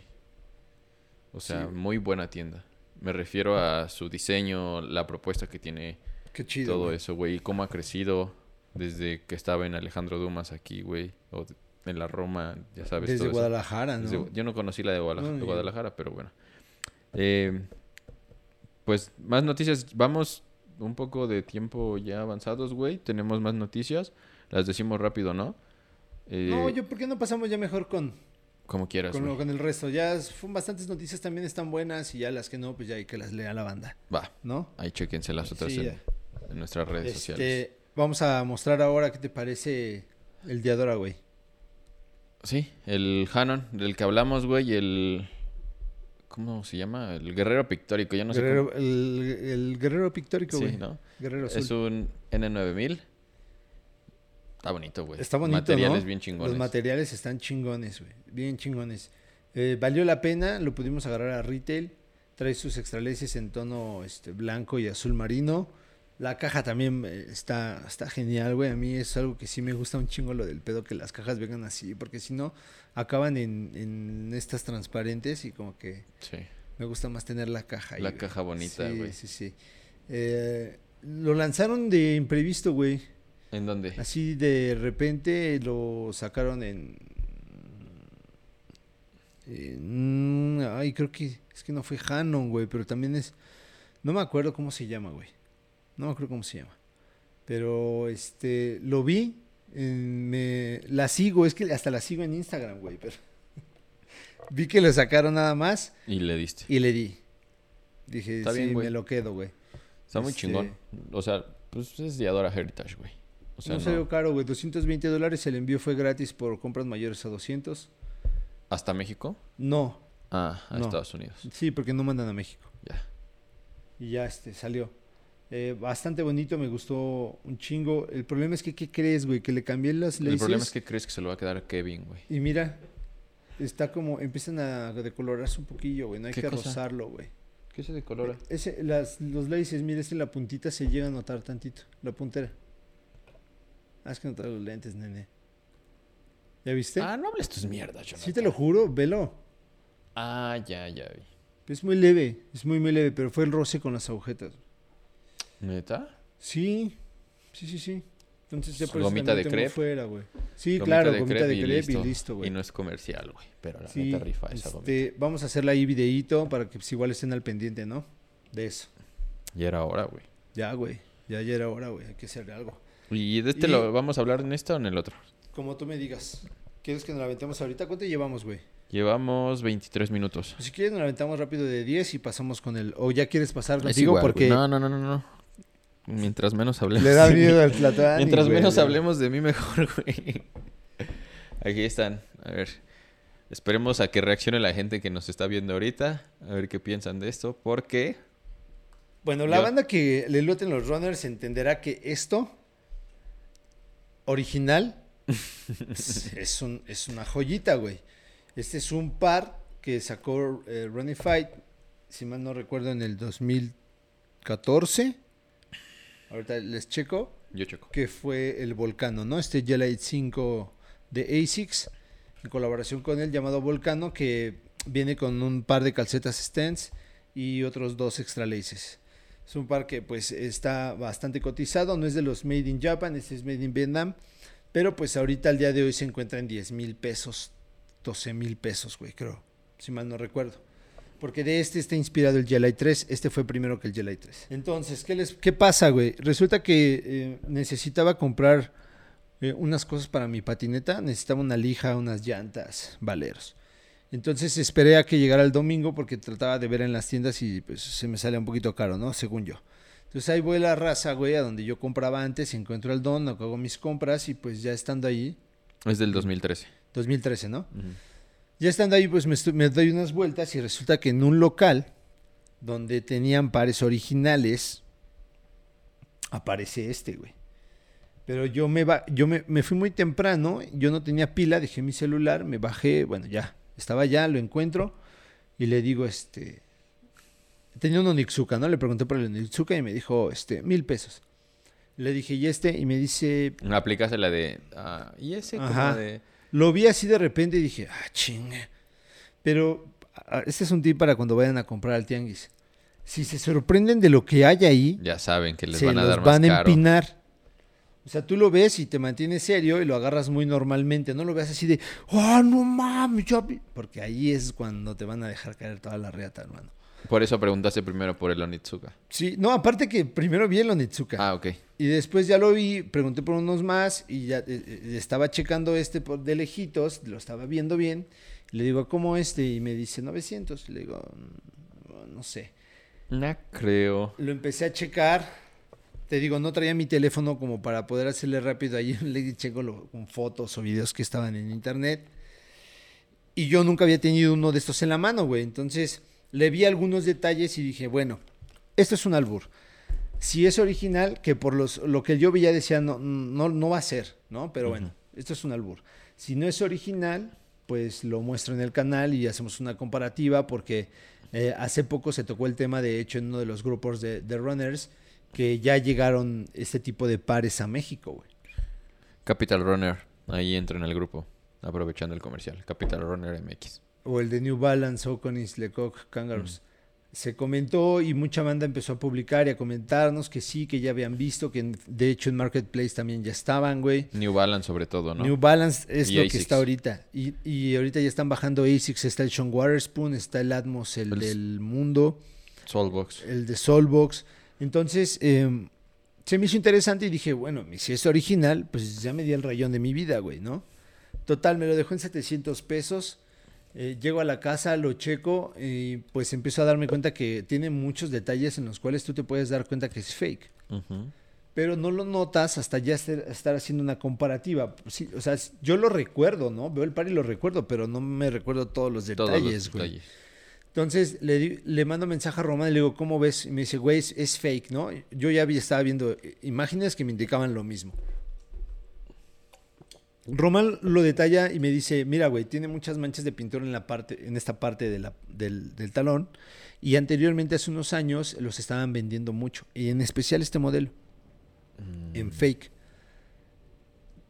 O sea, Sí. muy buena tienda. Me refiero a su diseño, la propuesta que tiene, Qué chido. todo eso, güey. Y cómo ha crecido desde que estaba en Alejandro Dumas aquí, güey. O en la Roma, ya sabes. Desde todo eso. Guadalajara, ¿no? Desde- yo no conocí la de, Guadala- No. Guadalajara, pero bueno. Eh, pues más noticias. Vamos un poco de tiempo ya avanzados, güey. Tenemos más noticias. Las decimos rápido, ¿no? Eh, No, yo, ¿por qué no pasamos ya mejor con, Como quieras, con, lo- güey. con el resto? Ya fueron bastantes noticias también están buenas y ya las que no, pues ya hay que las lea la banda, Va, ¿no? ahí chequense las otras Sí, en, nuestras redes sociales. Este, vamos a mostrar ahora qué te parece el Diadora, güey. Sí, el Hanon, del que hablamos, güey, el... ¿Cómo se llama? El guerrero pictórico, ya no sé Guerrero- el, el guerrero pictórico, cómo... güey. Sí, ¿no? Guerrero azul. Es un N9000. Está bonito, güey. Está bonito, Materiales ¿no? bien chingones. Los materiales están chingones, güey. Bien chingones. Eh, valió la pena, lo pudimos agarrar a retail. Trae sus extraleces en tono este, blanco y azul marino. La caja también eh, está, está genial, güey. A mí es algo que sí me gusta un chingo lo del pedo que las cajas vengan así. Porque si no, acaban en, en estas transparentes y como que Sí. me gusta más tener la caja ahí. La güey. caja bonita, Sí, güey. Sí, sí. Eh, lo lanzaron de imprevisto, güey. ¿En dónde? Así de repente lo sacaron en... en- ay, creo que es que no fue Hanon, güey, pero también es... No me acuerdo cómo se llama, güey. No me acuerdo cómo se llama. Pero, este, lo vi, en- me, la sigo, es que hasta la sigo en Instagram, güey, pero... vi que lo sacaron nada más Y le diste. y le di. Dije, Está sí, bien, güey. me lo quedo, güey. Está muy este- chingón. O sea, pues es de Adora Heritage, güey. O sea, no no- salió caro, güey. 220 dólares. El envío fue gratis por compras mayores a 200. ¿Hasta México? No, Ah, a No. Estados Unidos. sí, porque no mandan a México. Ya. Y ya este salió. Eh, bastante bonito, me gustó un chingo. El problema es que, ¿qué crees, güey? Que le cambié las El laces. problema es que crees que se lo va a quedar a Kevin, güey. Y mira, está como, empiezan a decolorarse un poquillo, güey. No hay ¿Qué que cosa? rozarlo, güey. ¿Qué se decolora? Ese, las, los laces, mira, este en la puntita se llega a notar tantito. La puntera. Es que no traigo los lentes, nene. ¿Ya viste? Ah, no hables tus mierdas, Jonathan. sí, te lo juro, velo. Ah, ya, ya vi. Es muy leve, es muy, muy leve, pero fue el roce con las agujetas. ¿Neta? Sí, sí, sí, sí. Entonces ya por eso Gomita de crepe. fuera, güey. Sí, Gomita claro, de gomita crepe de y crepe y listo. listo, güey. Y no es comercial, güey. Pero la Sí, neta rifa esa gomita. este, vamos a hacerle ahí videíto para que pues, igual estén al pendiente, ¿no? De eso. Y era hora, güey. Ya, güey. Ya, ya era hora, güey. Hay que hacerle algo. ¿Y de este Y- lo vamos a hablar en esta o en el otro? Como tú me digas. ¿Quieres que nos la aventemos ahorita? ¿Cuánto llevamos, güey? Llevamos 23 minutos. Pues si quieres nos la aventamos rápido de 10 y pasamos con el... O ya quieres pasar contigo porque no, no, no, no. Mientras menos hablemos. le da de mí- miedo al Mientras güey. menos hablemos de mí, mejor, güey. Aquí están. A ver. Esperemos a que reaccione la gente que nos está viendo ahorita. A ver qué piensan de esto. Porque. Bueno, la Yo- banda que le loten los runners entenderá que esto original es, es un, es una joyita, güey. Este es un par que sacó eh, Running Fight, si mal no recuerdo, en el 2014. Ahorita les checo. Yo checo. que fue el Volcano, ¿no? Este Gelite 5 de ASICS, en colaboración con él llamado Volcano, que viene con un par de calcetas Stents y otros dos extra laces. Es un par que pues está bastante cotizado, no es de los Made in Japan, este es Made in Vietnam, pero pues ahorita al día de hoy se encuentra en 10 mil pesos, 12 mil pesos, güey, creo, si mal no recuerdo. Porque de este está inspirado el Gelite 3. Este fue primero que el Gelite 3. Entonces, ¿qué, les, qué pasa, güey? Resulta que eh, necesitaba comprar eh, unas cosas para mi patineta. Necesitaba una lija, unas llantas, valeros. Entonces esperé a que llegara el domingo porque trataba de ver en las tiendas y pues se me sale un poquito caro, ¿no? Según yo. Entonces ahí voy a la raza, güey, a donde yo compraba antes, encuentro el don, hago mis compras y pues ya estando ahí, Es del 2013. 2013, ¿no? Ujú. Ya estando ahí, pues me, doy unas vueltas y resulta que en un local donde tenían pares originales, aparece este, güey. Pero yo me va, yo me, me fui muy temprano, yo no tenía pila, dejé mi celular, me bajé, bueno, ya, estaba allá, lo encuentro y le digo, este, tenía un Onitsuka, ¿no? Le pregunté por el Onitsuka y me dijo, este, mil pesos. Le dije, ¿y este? Y me dice, Aplicas la de... ah, y ese como Ajá. de... Lo vi así de repente y dije, ah, chingue. Pero ah, este es un tip para cuando vayan a comprar al tianguis. Si se sorprenden de lo que hay ahí, Ya saben que les se van a los dar más van a caro. empinar. O sea, tú lo ves y te mantienes serio y lo agarras muy normalmente. No lo veas así de, oh, no mames, yo vi-". Porque ahí es cuando te van a dejar caer toda la reata, hermano. Por eso preguntaste primero por el Onitsuka. Sí, no, aparte que primero vi el Onitsuka. Ah, ok. Y después ya lo vi, pregunté por unos más y ya eh, eh, estaba checando este de lejitos, lo estaba viendo bien. Le digo, ¿cómo este? Y me dice 900. Le digo, "Mm, no sé. No creo. Lo empecé a checar. Te digo, no traía mi teléfono como para poder hacerle rápido. Ahí le checo lo- con fotos o videos que estaban en internet. Y yo nunca había tenido uno de estos en la mano, güey. Entonces le vi algunos detalles y dije, bueno, esto es un albur. Si es original, que por los, lo que yo veía decía, no, no, no va a ser, ¿no? Pero bueno, esto es un albur. Si no es original, pues lo muestro en el canal y hacemos una comparativa porque eh, hace poco se tocó el tema, de hecho, en uno de los grupos de, de runners, que ya llegaron este tipo de pares a México, güey. Capital Runner. Ahí entro en el grupo. Aprovechando el comercial. Capital Runner MX. O el de New Balance, Oconis, Lecoq, Kangaroos. Se comentó y mucha banda empezó a publicar y a comentarnos que sí, que ya habían visto, que en- de hecho en Marketplace también ya estaban, güey. New Balance sobre todo, ¿no? New Balance es Y lo que está ahorita. Y, y ahorita ya están bajando ASICS, está el Sean Waterspoon, está el Atmos, el El- del mundo, Soulbox. el de Soulbox. Entonces, eh, se me hizo interesante y dije, bueno, si es original, pues ya me di el rayón de mi vida, güey, ¿no? Total, me lo dejó en 700 pesos. Eh, llego a la casa, lo checo y pues empiezo a darme cuenta que tiene muchos detalles en los cuales tú te puedes dar cuenta que es fake. Pero no lo notas hasta ya estar, estar haciendo una comparativa. Sí, o sea, yo lo recuerdo, ¿no? Veo el par y lo recuerdo, pero no me recuerdo todos los Todos detalles, los güey. detalles. Entonces le, le mando mensaje a Román y le digo, ¿cómo ves? Y me dice, güey, es, es fake, ¿no? Yo ya estaba viendo eh, imágenes que me indicaban lo mismo. Román lo detalla y me dice, mira, güey, tiene muchas manchas de pintura en la parte, en esta parte de la- del, del talón. Y anteriormente, hace unos años, los estaban vendiendo mucho. Y en especial este modelo, Mm. en fake.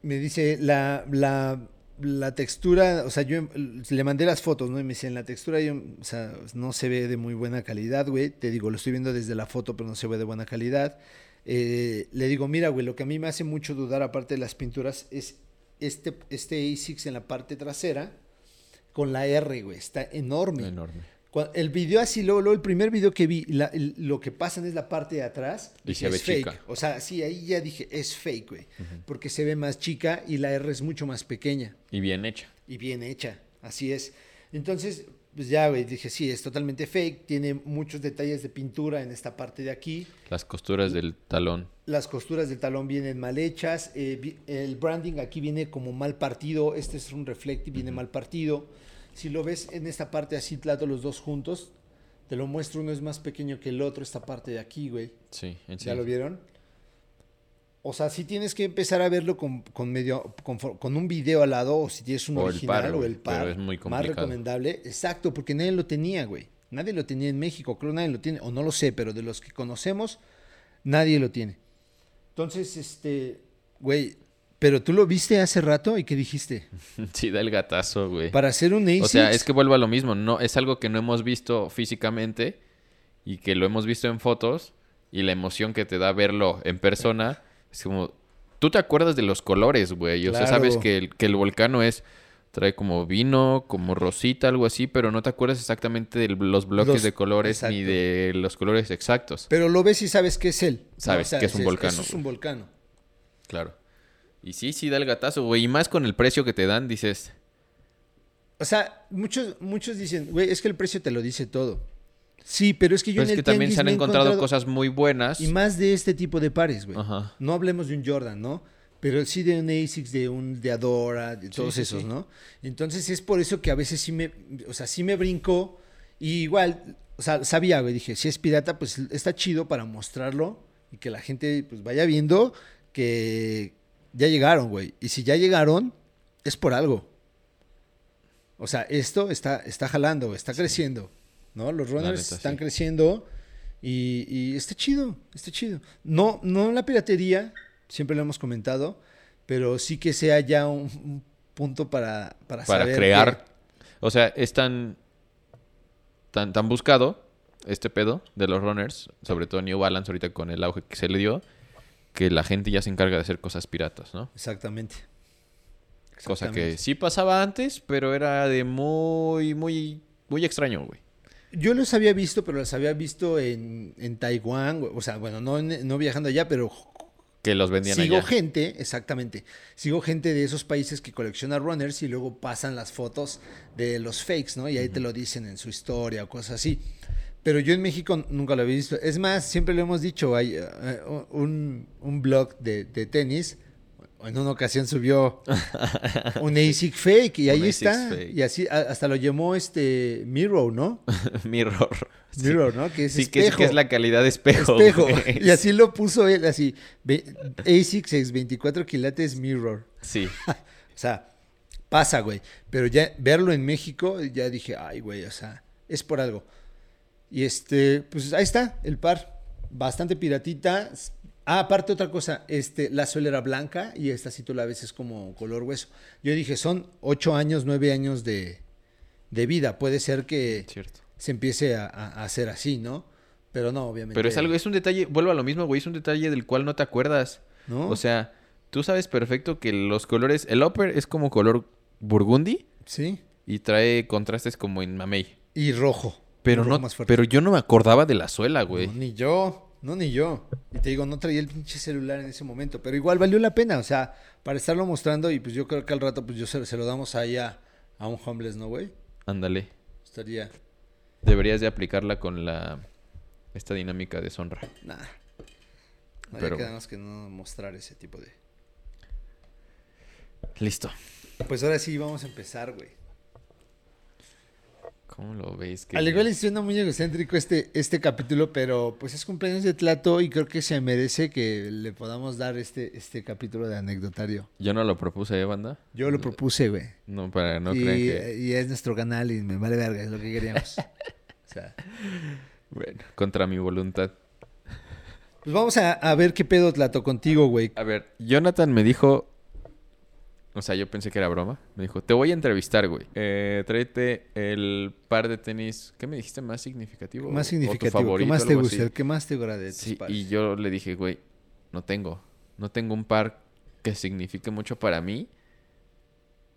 Me dice, la, la, la textura, o sea, yo le mandé las fotos, ¿no? Y me decían, la textura, yo, o sea, no se ve de muy buena calidad, güey. Te digo, lo estoy viendo desde la foto, pero no se ve de buena calidad. Eh, le digo, mira, güey, lo que a mí me hace mucho dudar, aparte de las pinturas, es este, este ASICS en la parte trasera con la R, güey. Está enorme. Enorme. El video así, luego, luego el primer video que vi, la- el- lo que pasan es la parte de atrás. Y se ve es fake. chica. O sea, sí, ahí ya dije, es fake, güey. Porque se ve más chica y la R es mucho más pequeña Y bien hecha. y bien hecha. Así es. Entonces, pues ya, güey, dije, sí, es totalmente fake. Tiene muchos detalles de pintura en esta parte de aquí. Las costuras del talón. Las costuras del talón vienen mal hechas. eh, el branding aquí viene como mal partido. Este es un reflective, viene mal partido. Si lo ves en esta parte así, plato los dos juntos, te lo muestro. Uno es más pequeño que el otro, esta parte de aquí, güey. Sí, en sí. ¿Ya lo vieron? O sea, si tienes que empezar a verlo con, con medio, con, con un video al lado, o si tienes un O el original par, o el par, pero es muy más recomendable. Exacto, porque nadie lo tenía, güey. Nadie lo tenía en México, creo que nadie lo tiene, o no lo sé, pero de los que conocemos, nadie lo tiene. Entonces, este, güey, pero tú lo viste hace rato y ¿qué dijiste? Sí, da el gatazo, güey. Para hacer un ASICS, O sea, es que vuelvo a lo mismo. No, es algo que no hemos visto físicamente y que lo hemos visto en fotos y la emoción que te da verlo en persona es como... Tú te acuerdas de los colores, güey. O sea, sabes que el, que el volcano es... Trae como vino, como rosita, algo así, pero no te acuerdas exactamente de los bloques Los- de colores ni de los colores exactos. pero lo ves y sabes que es él. Sabes que es un volcano, Eso es un volcano. Claro. Y sí, sí da el gatazo, güey. Y más con el precio que te dan, dices... O sea, muchos, muchos dicen, güey, es que el precio te lo dice todo. Sí, pero es que yo Pero en es el que también se han encontrado, encontrado- cosas muy buenas. Y más de este tipo de pares, güey. No hablemos de un Jordan, ¿no? Pero sí de un ASICS, de un de Adora, de todos sí, esos, sí. ¿no? Entonces es por eso que a veces sí me, o sea, sí me brincó y igual, o sea, sabía, güey, dije, si es pirata, pues está chido para mostrarlo y que la gente pues vaya viendo que ya llegaron, güey. Y si ya llegaron, es por algo. O sea, esto está, está jalando, está creciendo, ¿no? Los runners neta, están sí. creciendo y, y está chido, está chido. No, no la piratería, siempre lo hemos comentado, pero sí que sea ya un, un punto para, para, para saber crear. O sea, es tan, tan, tan buscado este pedo de los runners, sobre todo New Balance ahorita con el auge que se le dio, que la gente ya se encarga de hacer cosas piratas, ¿no? Exactamente. Cosa que sí pasaba antes, pero era de muy, muy, muy extraño, güey. Yo los había visto, pero los había visto en, en Taiwán, o sea, bueno, no, no viajando allá, pero Que los vendían sigo allá. gente, exactamente, sigo gente de esos países que colecciona runners y luego pasan las fotos de los fakes, ¿no? Y ahí te lo dicen en su historia o cosas así. Pero yo en México nunca lo había visto. Es más, siempre lo hemos dicho, hay eh, un, un blog de, de tenis, en una ocasión subió un ASIC fake y ahí está. fake. Y así hasta lo llamó este Mirror, ¿no? Mirror. Sí. Mirror, ¿no? Que es Sí, que es, espejo. que es la calidad de espejo. Espejo. Y así lo puso él, así. ASICS es 24 quilates mirror. Sí. O sea, pasa, güey. Pero ya verlo en México, ya dije, ay, güey, o sea, es por algo. Y este, pues ahí está, el par. Bastante piratita. Ah, aparte otra cosa, este, la suela era blanca y esta sí tú la ves es como color hueso. Yo dije, son 8 años, 9 años de, de vida. Puede ser que Cierto. se empiece a, a- hacer así, ¿no? Pero no, obviamente. Pero es algo, es un detalle, vuelvo a lo mismo, güey, es un detalle del cual no te acuerdas. ¿no? O sea, tú sabes perfecto que los colores, el upper es como color burgundy sí. y trae contrastes como en mamey. Y rojo. Pero rojo no, más pero yo no me acordaba de la suela, güey. No, ni yo, no, ni yo. Y te digo, no traía el pinche celular en ese momento, pero igual valió la pena, o sea, para estarlo mostrando y pues yo creo que al rato pues yo se, se lo damos ahí a, a un homeless, ¿no, güey? Ándale. Estaría, Deberías de aplicarla con la esta dinámica de Sonra. nah. No, Pero- ya quedamos que no mostrar ese tipo de... Listo. Pues ahora sí, vamos a empezar, güey. ¿Cómo lo veis? Al igual y suena muy egocéntrico este, este capítulo, pero pues es cumpleaños de Tlato y creo que se merece que le podamos dar este, este capítulo de anecdotario. Yo no lo propuse, ¿eh, banda? Yo lo propuse, güey. No, para no y, crean que... y es nuestro canal y me vale verga, es lo que queríamos. o sea, Bueno, contra mi voluntad. pues vamos a, a ver qué pedo Tlato contigo, güey. A ver, Jonathan me dijo... O sea, yo pensé que era broma. Me dijo, te voy a entrevistar, güey. Eh, tráete el par de tenis... ¿Qué me dijiste? ¿Más significativo? Más ¿O tu significativo, ¿qué favorito, más te gusta? que más te de tus Sí, pares. y yo le dije, güey, no tengo. No tengo un par que signifique mucho para mí.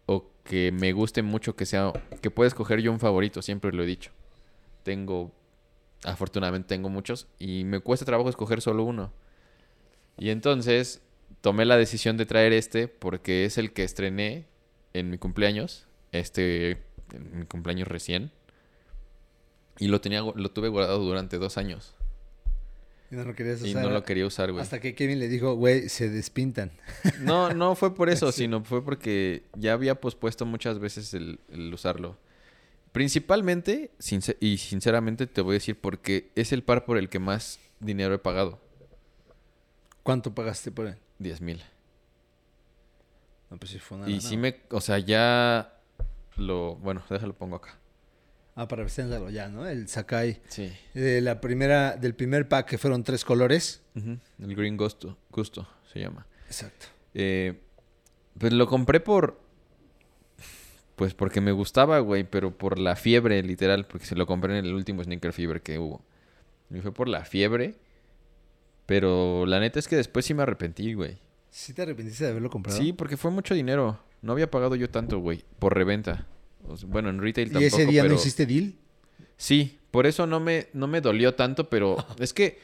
O que me guste mucho que sea... Que pueda escoger yo un favorito, siempre lo he dicho. Tengo... Afortunadamente tengo muchos. Y me cuesta trabajo escoger solo uno. Y entonces tomé la decisión de traer este porque es el que estrené en mi cumpleaños. Este... En mi cumpleaños recién. Y lo tenía, lo tuve guardado durante dos años. Y no lo querías usar. Y no lo quería usar, güey. Hasta que Kevin le dijo, güey, se despintan. No, no fue por eso, Sí. sino fue porque ya había pospuesto muchas veces el, el usarlo. Principalmente, sincer- y sinceramente te voy a decir porque es el par por el que más dinero he pagado. ¿Cuánto pagaste por él? 10 mil. No, pues sí fue nada. Y sí me, o sea, ya lo, bueno, déjalo pongo acá. Ah, para presentarlo ya, ¿no? El Sakai. Sí. De la primera, del primer pack que fueron tres colores. El Green Gusto, Gusto se llama. Exacto. Eh, pues lo compré por. Pues porque me gustaba, güey, pero por la fiebre, literal, porque se lo compré en el último Sneaker Fever que hubo. Y fue por la fiebre. Pero la neta es que después sí me arrepentí, güey. ¿Sí te arrepentiste de haberlo comprado? Sí, porque fue mucho dinero. No había pagado yo tanto, güey, por reventa. O sea, bueno, en retail ¿Y tampoco, ese día pero... no hiciste deal? Sí, por eso no me, no me dolió tanto, pero es que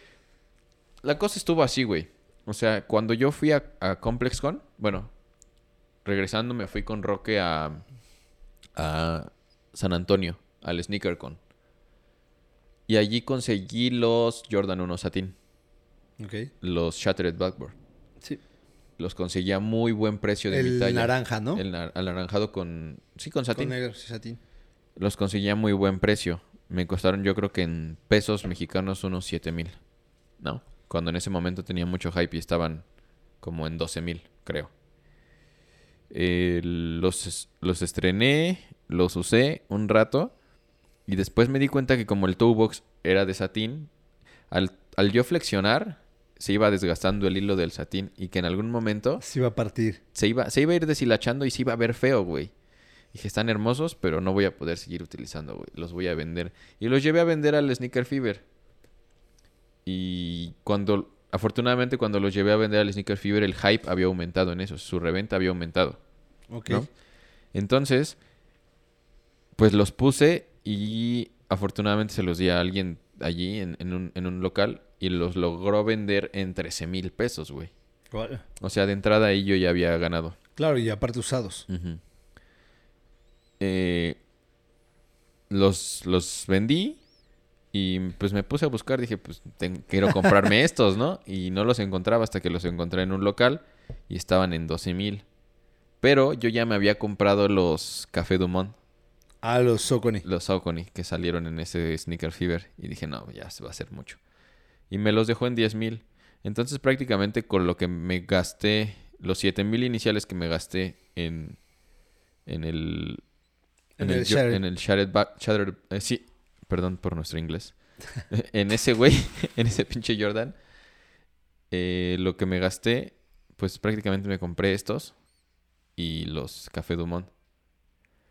la cosa estuvo así, güey. O sea, cuando yo fui a, a ComplexCon, bueno, regresando me fui con Roque a, a San Antonio, al SneakerCon. Y allí conseguí los Jordan 1 Satin, Ok. los Shattered Backboard. Sí. Los conseguí a muy buen precio de mi El naranja, ¿no? El nar- anaranjado con... Sí, con Con satín. negro, sí, satín. Los conseguí a muy buen precio. Me costaron yo creo que en pesos mexicanos unos 7 mil. ¿No? Cuando en ese momento tenía mucho hype y estaban como en 12 mil, creo. Eh, los, los estrené, los usé un rato y después me di cuenta que como el toe box era de satín, al, al yo flexionar se iba desgastando el hilo del satín y que en algún momento Se iba a partir. se iba, se iba a ir deshilachando y se iba a ver feo, güey. Dije, están hermosos, pero no voy a poder seguir utilizando, güey. Los voy a vender. Y los llevé a vender al Sneaker Fever. Y cuando, afortunadamente, cuando los llevé a vender al Sneaker Fever, el hype había aumentado en eso. Su reventa había aumentado. Ok. ¿no? Entonces, pues los puse y afortunadamente se los di a alguien allí en, en un, en un local y los logró vender en 13 mil pesos, güey. Igual. O sea, de entrada ahí yo ya había ganado. Claro, y aparte usados. Eh, los, los vendí y pues me puse a buscar. Dije, pues quiero comprarme estos, ¿no? Y no los encontraba hasta que los encontré en un local y estaban en 12 mil. Pero yo ya me había comprado los Café Dumont, A los Socony. los Saucony, que salieron en ese Sneaker Fever. Y dije, no, ya se va a hacer mucho. Y me los dejó en 10 mil. Entonces prácticamente con lo que me gasté, los 7 mil iniciales que me gasté en, en el... En En, el el, Shattered. en el Shattered- eh, sí, perdón por nuestro inglés. en ese güey, en ese pinche Jordan, eh, lo que me gasté, pues prácticamente me compré estos y los Café Dumont.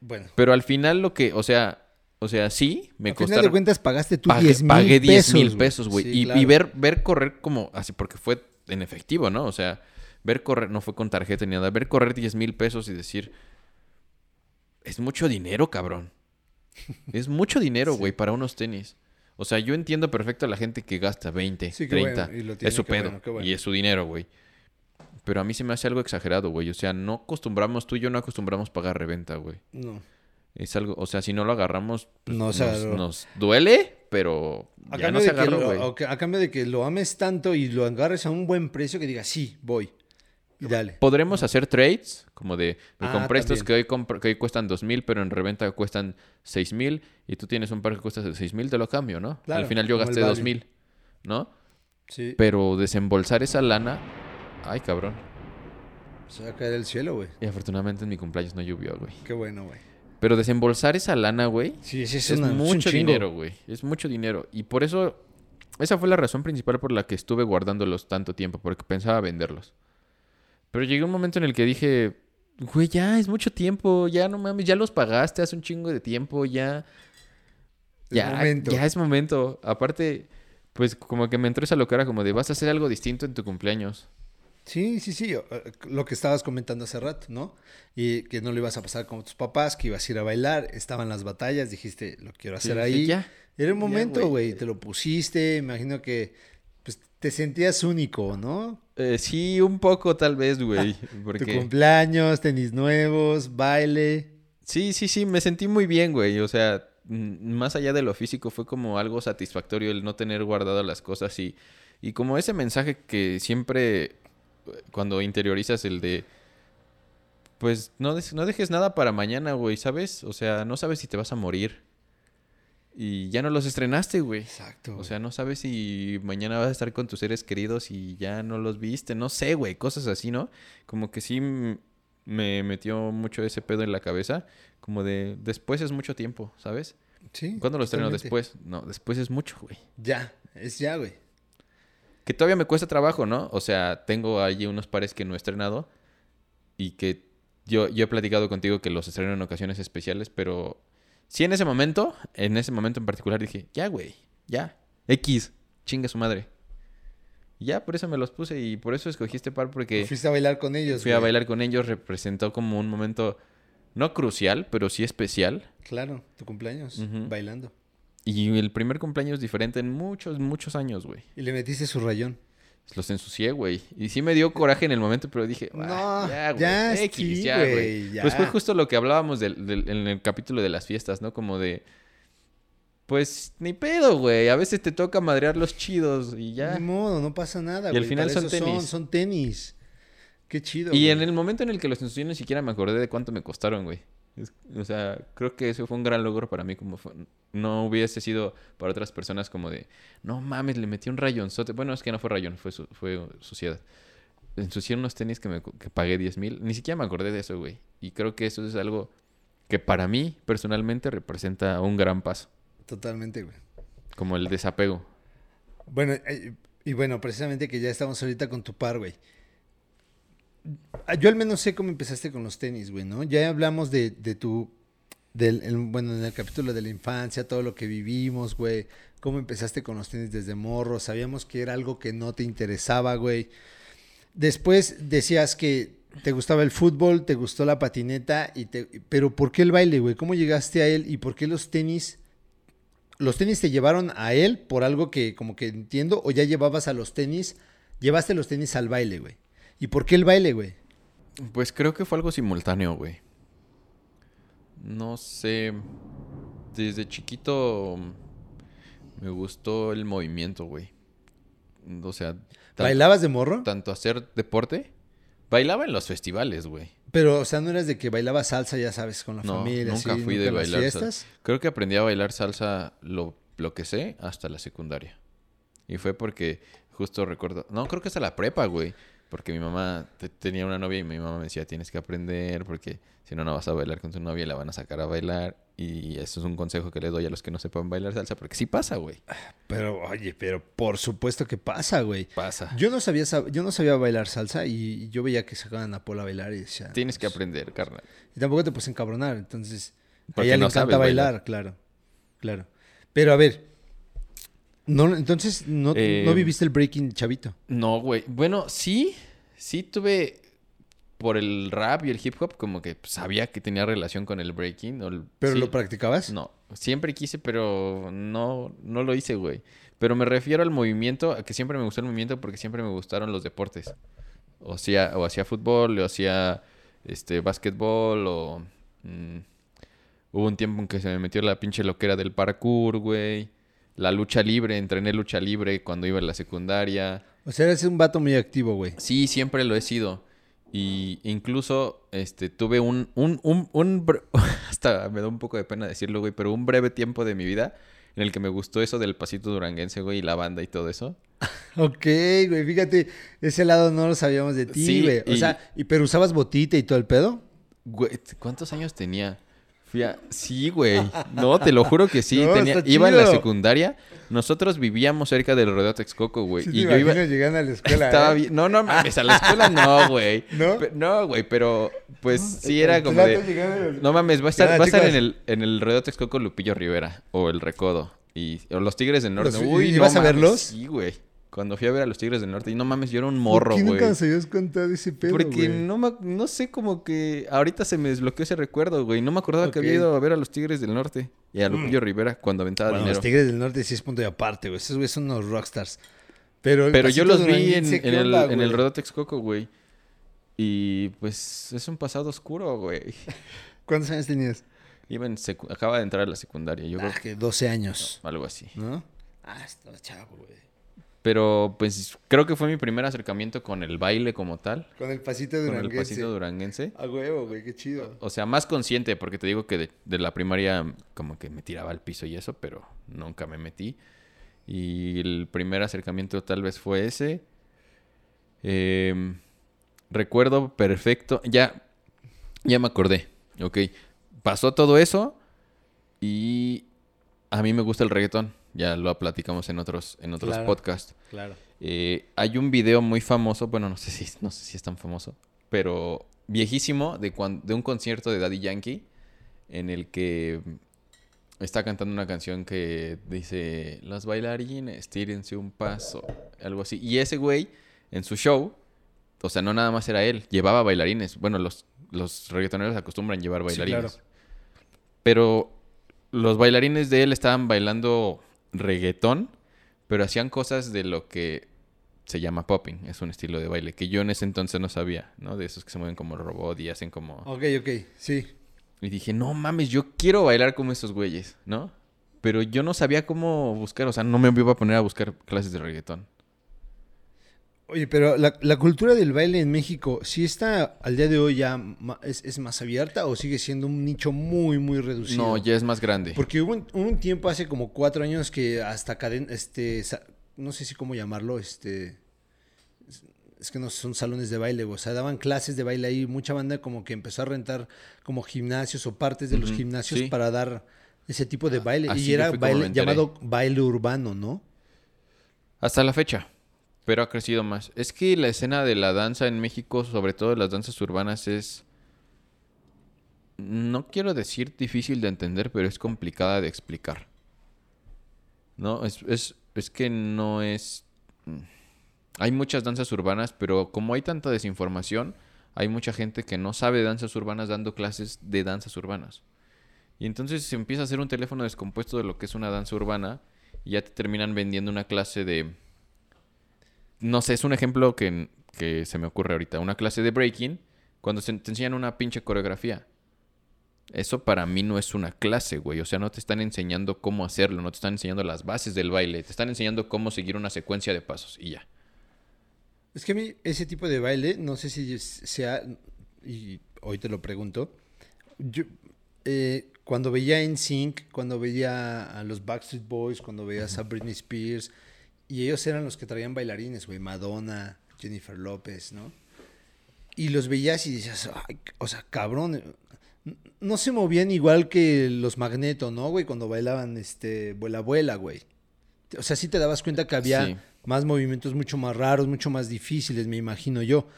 Bueno. Pero al final lo que, o sea, o sea, sí, me Al final de cuentas pagaste tú pagué, 10 mil pagué 10 pesos. mil pesos, güey. Sí, y, claro. y ver, ver correr como, así, porque fue en efectivo, ¿no? O sea, ver correr, no fue con tarjeta ni nada, ver correr 10 mil pesos y decir, es mucho dinero, cabrón. Es mucho dinero, Sí. güey, para unos tenis. O sea, yo entiendo perfecto a la gente que gasta 20, Sí, qué 30. bueno, y lo tiene, es su pedo. bueno, qué bueno. Y es su dinero, güey. Pero a mí se me hace algo exagerado, güey. O sea, no acostumbramos, tú y yo no acostumbramos pagar reventa, güey. No. Es algo, o sea, si no lo agarramos, pues, No nos, duele, pero A ya cambio, no se de que lo, a- a cambio de que lo ames tanto y lo agarres a un buen precio que digas, sí, voy. Y dale. Podremos hacer trades, como de, me Ah, compré estos que hoy, compro- que hoy cuestan dos mil, pero en reventa cuestan seis mil, y tú tienes un par que cuesta seis mil, te lo cambio, ¿no? Claro, Al final yo gasté value. dos mil, ¿no? Sí. Pero desembolsar esa lana, ay, cabrón. Se va a caer el cielo, güey. Y afortunadamente en mi cumpleaños no llovió, güey. Qué bueno, güey. Pero desembolsar esa lana, güey, Sí, es, es, una- mucho dinero, güey. Es mucho dinero. Y por eso, esa fue la razón principal por la que estuve guardándolos tanto tiempo, porque pensaba venderlos. Pero llegué a un momento en el que dije, güey, ya es mucho tiempo, ya no mames, ya los pagaste hace un chingo de tiempo, ya. Ya, ya es momento. Aparte, pues como que me entró esa locura como de vas a hacer algo distinto en tu cumpleaños. Sí, sí, sí. eh, Lo que estabas comentando hace rato, ¿no? Y que no lo ibas a pasar como tus papás, que ibas a ir a bailar, estaban las batallas, dijiste, lo quiero hacer dije, ahí. ya, Era el momento, güey. Te lo pusiste, imagino que pues, te sentías único, ¿no? Eh, sí, un poco tal vez, güey. Tu Porque... cumpleaños, tenis nuevos, baile. Sí, sí, sí, me sentí muy bien, güey. O sea, mm, más allá de lo físico, fue como algo satisfactorio el no tener guardado las cosas y, y como ese mensaje que siempre, cuando interiorizas el de, pues no, des- no dejes nada para mañana, güey, ¿sabes? O sea, no sabes si te vas a morir. Y ya no los estrenaste, güey. Exacto. O sea, no sabes si mañana vas a estar con tus seres queridos y ya no los viste. No sé, güey, cosas así, ¿no? Como que sí me metió mucho ese pedo en la cabeza. Como de, después es mucho tiempo, ¿sabes? sí. ¿Cuándo lo estreno? Después. No, después es mucho, güey. Ya, es ya, güey. Que todavía me cuesta trabajo, ¿no? O sea, tengo allí unos pares que no he estrenado y que yo, yo he platicado contigo que los estreno en ocasiones especiales, pero sí en ese momento, en ese momento en particular dije, ya, güey, ya, X, chinga su madre. Y ya, por eso me los puse y por eso escogí este par porque Fuiste a bailar con ellos. fui a bailar con ellos, representó como un momento no crucial, pero sí especial. Claro, tu cumpleaños, bailando. Y el primer cumpleaños diferente en muchos, muchos años, güey. Y le metiste su rayón. los ensucié, güey. Y sí me dio coraje en el momento, pero dije, No, "Ah, ya, güey. ya, X, sí, ya, güey, güey. ya. Pues fue justo lo que hablábamos del- del- en el capítulo de las fiestas, ¿no? Como de, pues ni pedo, güey. A veces te toca madrear los chidos y ya. Ni modo, no pasa nada, Y al güey, final para son tenis. Son, tenis. Qué chido, Y güey. en el momento en el que los ensucié ni siquiera me acordé de cuánto me costaron, güey. Es- O sea, creo que eso fue un gran logro para mí. Como fue- no hubiese sido para otras personas como de, no mames, le metí un rayonzote. Bueno, es que no fue rayón, fue, su- fue suciedad. Ensucié unos tenis que, me, que pagué 10 mil. Ni siquiera me acordé de eso, güey. Y creo que eso es algo que para mí, personalmente, representa un gran paso. Totalmente, güey. Como el desapego. Bueno, eh, y bueno, precisamente que ya estamos ahorita con tu par, güey. Ah, Yo al menos sé cómo empezaste con los tenis, güey, ¿no? Ya hablamos de, de tu, del, el- bueno, en el capítulo de la infancia, todo lo que vivimos, güey. Cómo empezaste con los tenis desde morro. Sabíamos que era algo que no te interesaba, güey. Después decías que te gustaba el fútbol, te gustó la patineta, y te, pero ¿por qué el baile, güey? ¿Cómo llegaste a él y por qué los tenis ¿Los tenis te llevaron a él por algo que como que entiendo o ya llevabas a los tenis, llevaste los tenis al baile, güey? ¿Y por qué el baile, güey? Pues creo que fue algo simultáneo, güey. No sé. Desde chiquito me gustó el movimiento, güey. O sea, ¿Bailabas de morro? tanto hacer deporte. Bailaba en los festivales, güey. Pero, o sea, no eras de que bailabas salsa, ya sabes, con la No, familia, nunca así, fui de bailar fiestas. salsa. Creo que aprendí a bailar salsa lo, lo que sé hasta la secundaria. Y fue porque justo recuerdo... No, creo que hasta la prepa, güey. Porque mi mamá te- tenía una novia y mi mamá me decía, tienes que aprender porque si no, no vas a bailar con tu novia y la van a sacar a bailar. Y eso es un consejo que le doy a los que no sepan bailar salsa porque sí pasa, güey. Pero, oye, pero por supuesto que pasa, güey. Pasa. Yo no sabía, sab- yo no sabía bailar salsa y, yo veía que sacaban a Paula a bailar y decía... Tienes que pues, aprender, carnal. Y tampoco te puedes encabronar, entonces... A ella le no encanta sabes bailar, bailar. claro. Claro. Pero a ver... No, entonces, no, Eh, no viviste el breaking chavito. No, güey. Bueno, sí, sí tuve por el rap y el hip hop como que sabía que tenía relación con el breaking. o el- ¿Pero sí. lo practicabas? No, siempre quise, pero no, no lo hice, güey. Pero me refiero al movimiento, a que siempre me gustó el movimiento porque siempre me gustaron los deportes. O hacía, o hacía fútbol, o hacía este básquetbol, o mm, hubo un tiempo en que se me metió la pinche loquera del parkour, güey. La lucha libre, entrené lucha libre cuando iba en la secundaria. O sea, eres un vato muy activo, güey. Sí, siempre lo he sido. Y incluso este tuve un, un, un, un hasta me da un poco de pena decirlo, güey, pero un breve tiempo de mi vida en el que me gustó eso del pasito duranguense, güey, y la banda y todo eso. Ok, güey, fíjate, ese lado no lo sabíamos de ti, Sí, güey. O y- sea, ¿y pero usabas botita y todo el pedo? Güey, ¿cuántos años tenía? Fui a- Sí, güey. No, te lo juro que sí. No, tenía... Iba en la secundaria. Nosotros vivíamos cerca del Rodeo Texcoco, güey. Sí, y yo iba... llegando a la escuela, Estaba ¿eh? No, no mames, a la escuela no, güey. ¿No? No, güey, pero pues sí era como de. llegando No mames, va a estar, Ya, va a estar en el, en el Rodeo Texcoco Lupillo Rivera o el Recodo. Y, o los Tigres del Norte. Los- Uy, ¿y no vas a verlos? Sí, güey. Cuando fui a ver a los Tigres del Norte. Y no mames, yo era un morro, ¿Por qué güey. nunca nos habías contado ese pedo, Porque güey? no, me- no sé, como que ahorita se me desbloqueó ese recuerdo, güey. No me acordaba que. Mm. había ido a ver a los Tigres del Norte y a Lupillo Rivera cuando aventaba Bueno, dinero. los Tigres del Norte sí es punto de aparte, güey. Esos güeyes son unos rockstars. Pero, Pero yo los vi en, duranguense, en ¿qué el, onda, en el güey? Güey. Y pues es un pasado oscuro, güey. ¿Cuántos años tenías? Iba en secu- acaba de entrar a la secundaria, yo creo Ah, que 12 años, algo así. ¿no? Ah, estaba chavo, güey. Pero pues creo que fue mi primer acercamiento con el baile como tal, Con el pasito con el duranguense. pasito duranguense. A huevo, güey, qué chido. O sea, más consciente, porque te digo que de, de la primaria como que me tiraba al piso y eso, pero nunca me metí. Y el primer acercamiento tal vez fue ese. Em, recuerdo perfecto. Ya, ya me acordé. Ok. Pasó todo eso y a mí me gusta el reggaetón. Ya lo platicamos en otros, en otros Claro. podcasts. Claro. Eh, hay un video muy famoso, bueno, no sé si, no sé si es tan famoso, pero viejísimo de, cuan- de un concierto de Daddy Yankee en el que está cantando una canción que dice, los bailarines, tírense un paso, algo así. Y ese güey, en su show, o sea, no nada más era él, llevaba bailarines. Bueno, los, los reggaetoneros acostumbran llevar Sí, bailarines. claro. Pero los bailarines de él estaban bailando reggaetón, pero hacían cosas de lo que se llama popping, es un estilo de baile que yo en ese entonces no sabía, ¿no? De esos que se mueven como robot y hacen como... Ok, ok, sí. Y dije, no mames, yo quiero bailar como esos güeyes, ¿no? Pero yo no sabía cómo buscar, o sea, no me iba a poner a buscar clases de reggaetón. Oye, pero la, la cultura del baile en México, ¿sí está al día de hoy ya es, es más abierta o sigue siendo un nicho muy, muy reducido? No, ya es más grande. Porque hubo un, tiempo hace como cuatro años que hasta caden, este, no sé si cómo llamarlo, este, es- que no son salones de baile, o sea, daban clases de baile ahí, mucha banda como que empezó a rentar como gimnasios o partes de los gimnasios sí. Ah, para dar ese tipo de baile así y era baile llamado baile urbano, ¿no? Hasta la fecha. Pero ha crecido más. Es que la escena de la danza en México, sobre todo las danzas urbanas, es. No quiero decir difícil de entender, pero es complicada de explicar. No, es, es, es que no es. mm. Hay muchas danzas urbanas, pero como hay tanta desinformación, hay mucha gente que no sabe danzas urbanas dando clases de danzas urbanas. Y entonces se empieza a hacer un teléfono descompuesto de lo que es una danza urbana y ya te terminan vendiendo una clase de... No sé, es un ejemplo que, que se me ocurre ahorita. Una clase de breaking cuando se, te enseñan una pinche coreografía. Eso para mí no es una clase, güey. O sea, no te están enseñando cómo hacerlo, no te están enseñando las bases del baile, te están enseñando cómo seguir una secuencia de pasos y ya. Es que a mí ese tipo de baile, no sé si sea, y hoy te lo pregunto, yo eh, cuando veía en Sync, cuando veía a los Backstreet Boys, cuando veías a Britney Spears, y ellos eran los que traían bailarines, güey, Madonna, Jennifer López, ¿no? Y los veías y decías, "Ay, o sea, cabrón, eh, no se movían igual que los Magneto, ¿no, güey? Cuando bailaban, este, Vuela Vuela, güey. O sea, sí te dabas cuenta que había Sí. más movimientos mucho más raros, mucho más difíciles, me imagino yo.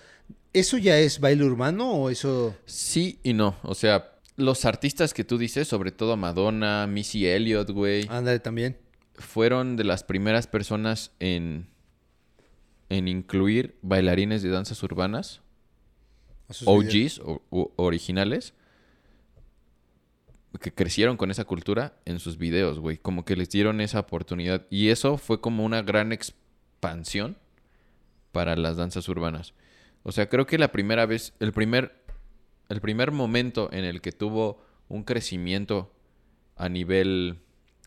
¿Eso ya es baile urbano o eso...? Sí y no. O sea, los artistas que tú dices, sobre todo Madonna, Missy Elliott, güey, Ándale también. Fueron de las primeras personas en, en incluir bailarines de danzas urbanas. OGs, o, o- originales, que crecieron con esa cultura en sus videos, güey. Como que les dieron esa oportunidad. Y eso fue como una gran expansión para las danzas urbanas. O sea, creo que la primera vez, el primer, el primer momento en el que tuvo un crecimiento a nivel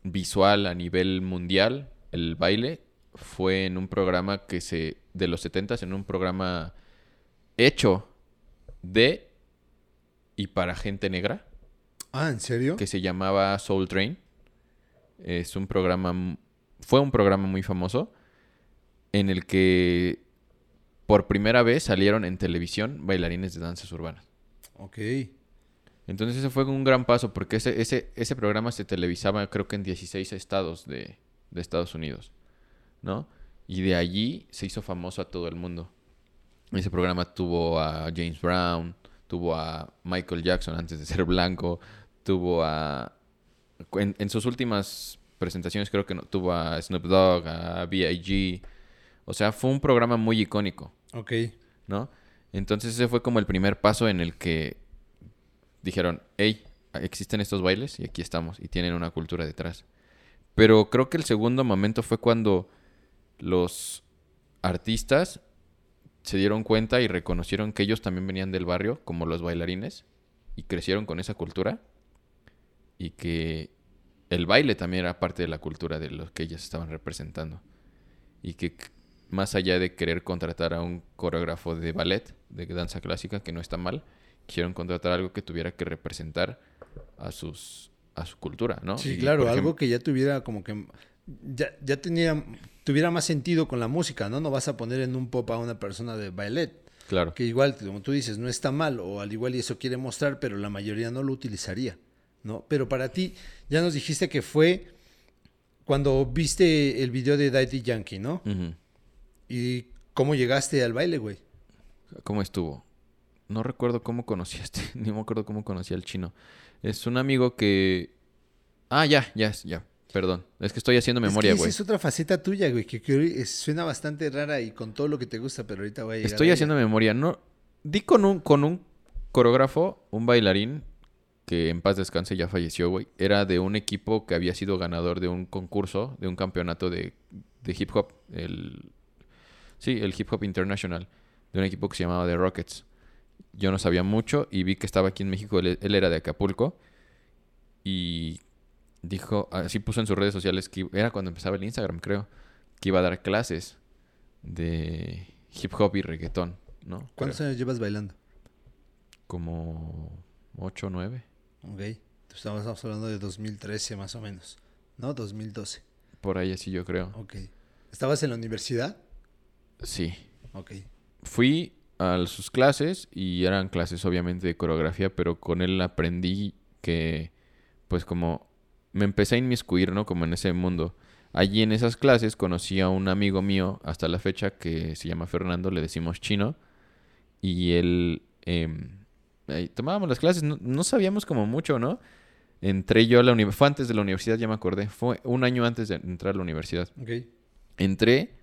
visual, a nivel mundial, el baile, fue en un programa que se, de los 70 en un programa hecho de y para gente negra Ah, ¿en serio? que se llamaba Soul Train. Es un programa, fue un programa muy famoso en el que por primera vez salieron en televisión bailarines de danzas urbanas. Ok. Entonces ese fue un gran paso porque ese, ese, ese programa se televisaba creo que en 16 estados de, de Estados Unidos, ¿no? Y de allí se hizo famoso a todo el mundo. Ese programa tuvo a James Brown, tuvo a Michael Jackson antes de ser blanco, tuvo a... En, en sus últimas presentaciones creo que no, tuvo a Snoop Dogg, a B.I.G. O sea, fue un programa muy icónico. Ok. ¿no? Entonces ese fue como el primer paso en el que dijeron, hey, existen estos bailes y aquí estamos y tienen una cultura detrás. Pero creo que el segundo momento fue cuando los artistas se dieron cuenta y reconocieron que ellos también venían del barrio, como los bailarines, y crecieron con esa cultura y que el baile también era parte de la cultura de lo que ellas estaban representando. Y que más allá de querer contratar a un coreógrafo de ballet, de danza clásica, que no está mal, quisieron contratar algo que tuviera que representar a sus a su cultura, ¿no? Sí, Y, claro, algo que ya tuviera como que... Ya, ya tenía, tuviera más sentido con la música, ¿no? No vas a poner en un pop a una persona de ballet, Claro. que igual, como tú dices, no está mal, o al igual y eso quiere mostrar, pero la mayoría no lo utilizaría, ¿no? Pero para ti, ya nos dijiste que fue cuando viste el video de Daddy Yankee, ¿no? ¿Y cómo llegaste al baile, güey? ¿Cómo estuvo? No recuerdo cómo conocí a este, ni me acuerdo cómo conocí al chino. Es un amigo que... Ah, ya, ya, ya. Perdón. Es que estoy haciendo memoria, es que güey. esa es otra faceta tuya, güey, que, que es- suena bastante rara y con todo lo que te gusta, pero ahorita voy a llegar Estoy a ella. haciendo memoria. No, di con un, con un coreógrafo, un bailarín, que en paz descanse ya falleció, güey. Era de un equipo que había sido ganador de un concurso, de un campeonato de, de hip hop. El, Sí, el Hip Hop International, de un equipo que se llamaba The Rockets. Yo no sabía mucho y vi que estaba aquí en México, él, él era de Acapulco. Y dijo, así puso en sus redes sociales que era cuando empezaba el Instagram, creo, que iba a dar clases de hip hop y reggaetón, ¿no? ¿Cuántos Creo. años llevas bailando? Como 8 o 9. Ok. Estamos, estamos hablando de 2013 más o menos. ¿No? 2012. Por ahí así yo creo. Ok. ¿Estabas en la universidad? Sí. Ok. Fui a sus clases y eran clases obviamente de coreografía, pero con él aprendí que pues como me empecé a inmiscuir, ¿no? Como en ese mundo. Allí en esas clases conocí a un amigo mío hasta la fecha que se llama Fernando, le decimos chino, y él em, ahí tomábamos las clases, no, no sabíamos como mucho, ¿no? Entré yo a la universidad, fue antes de la universidad, ya me acordé, fue un año antes de entrar a la universidad. Entré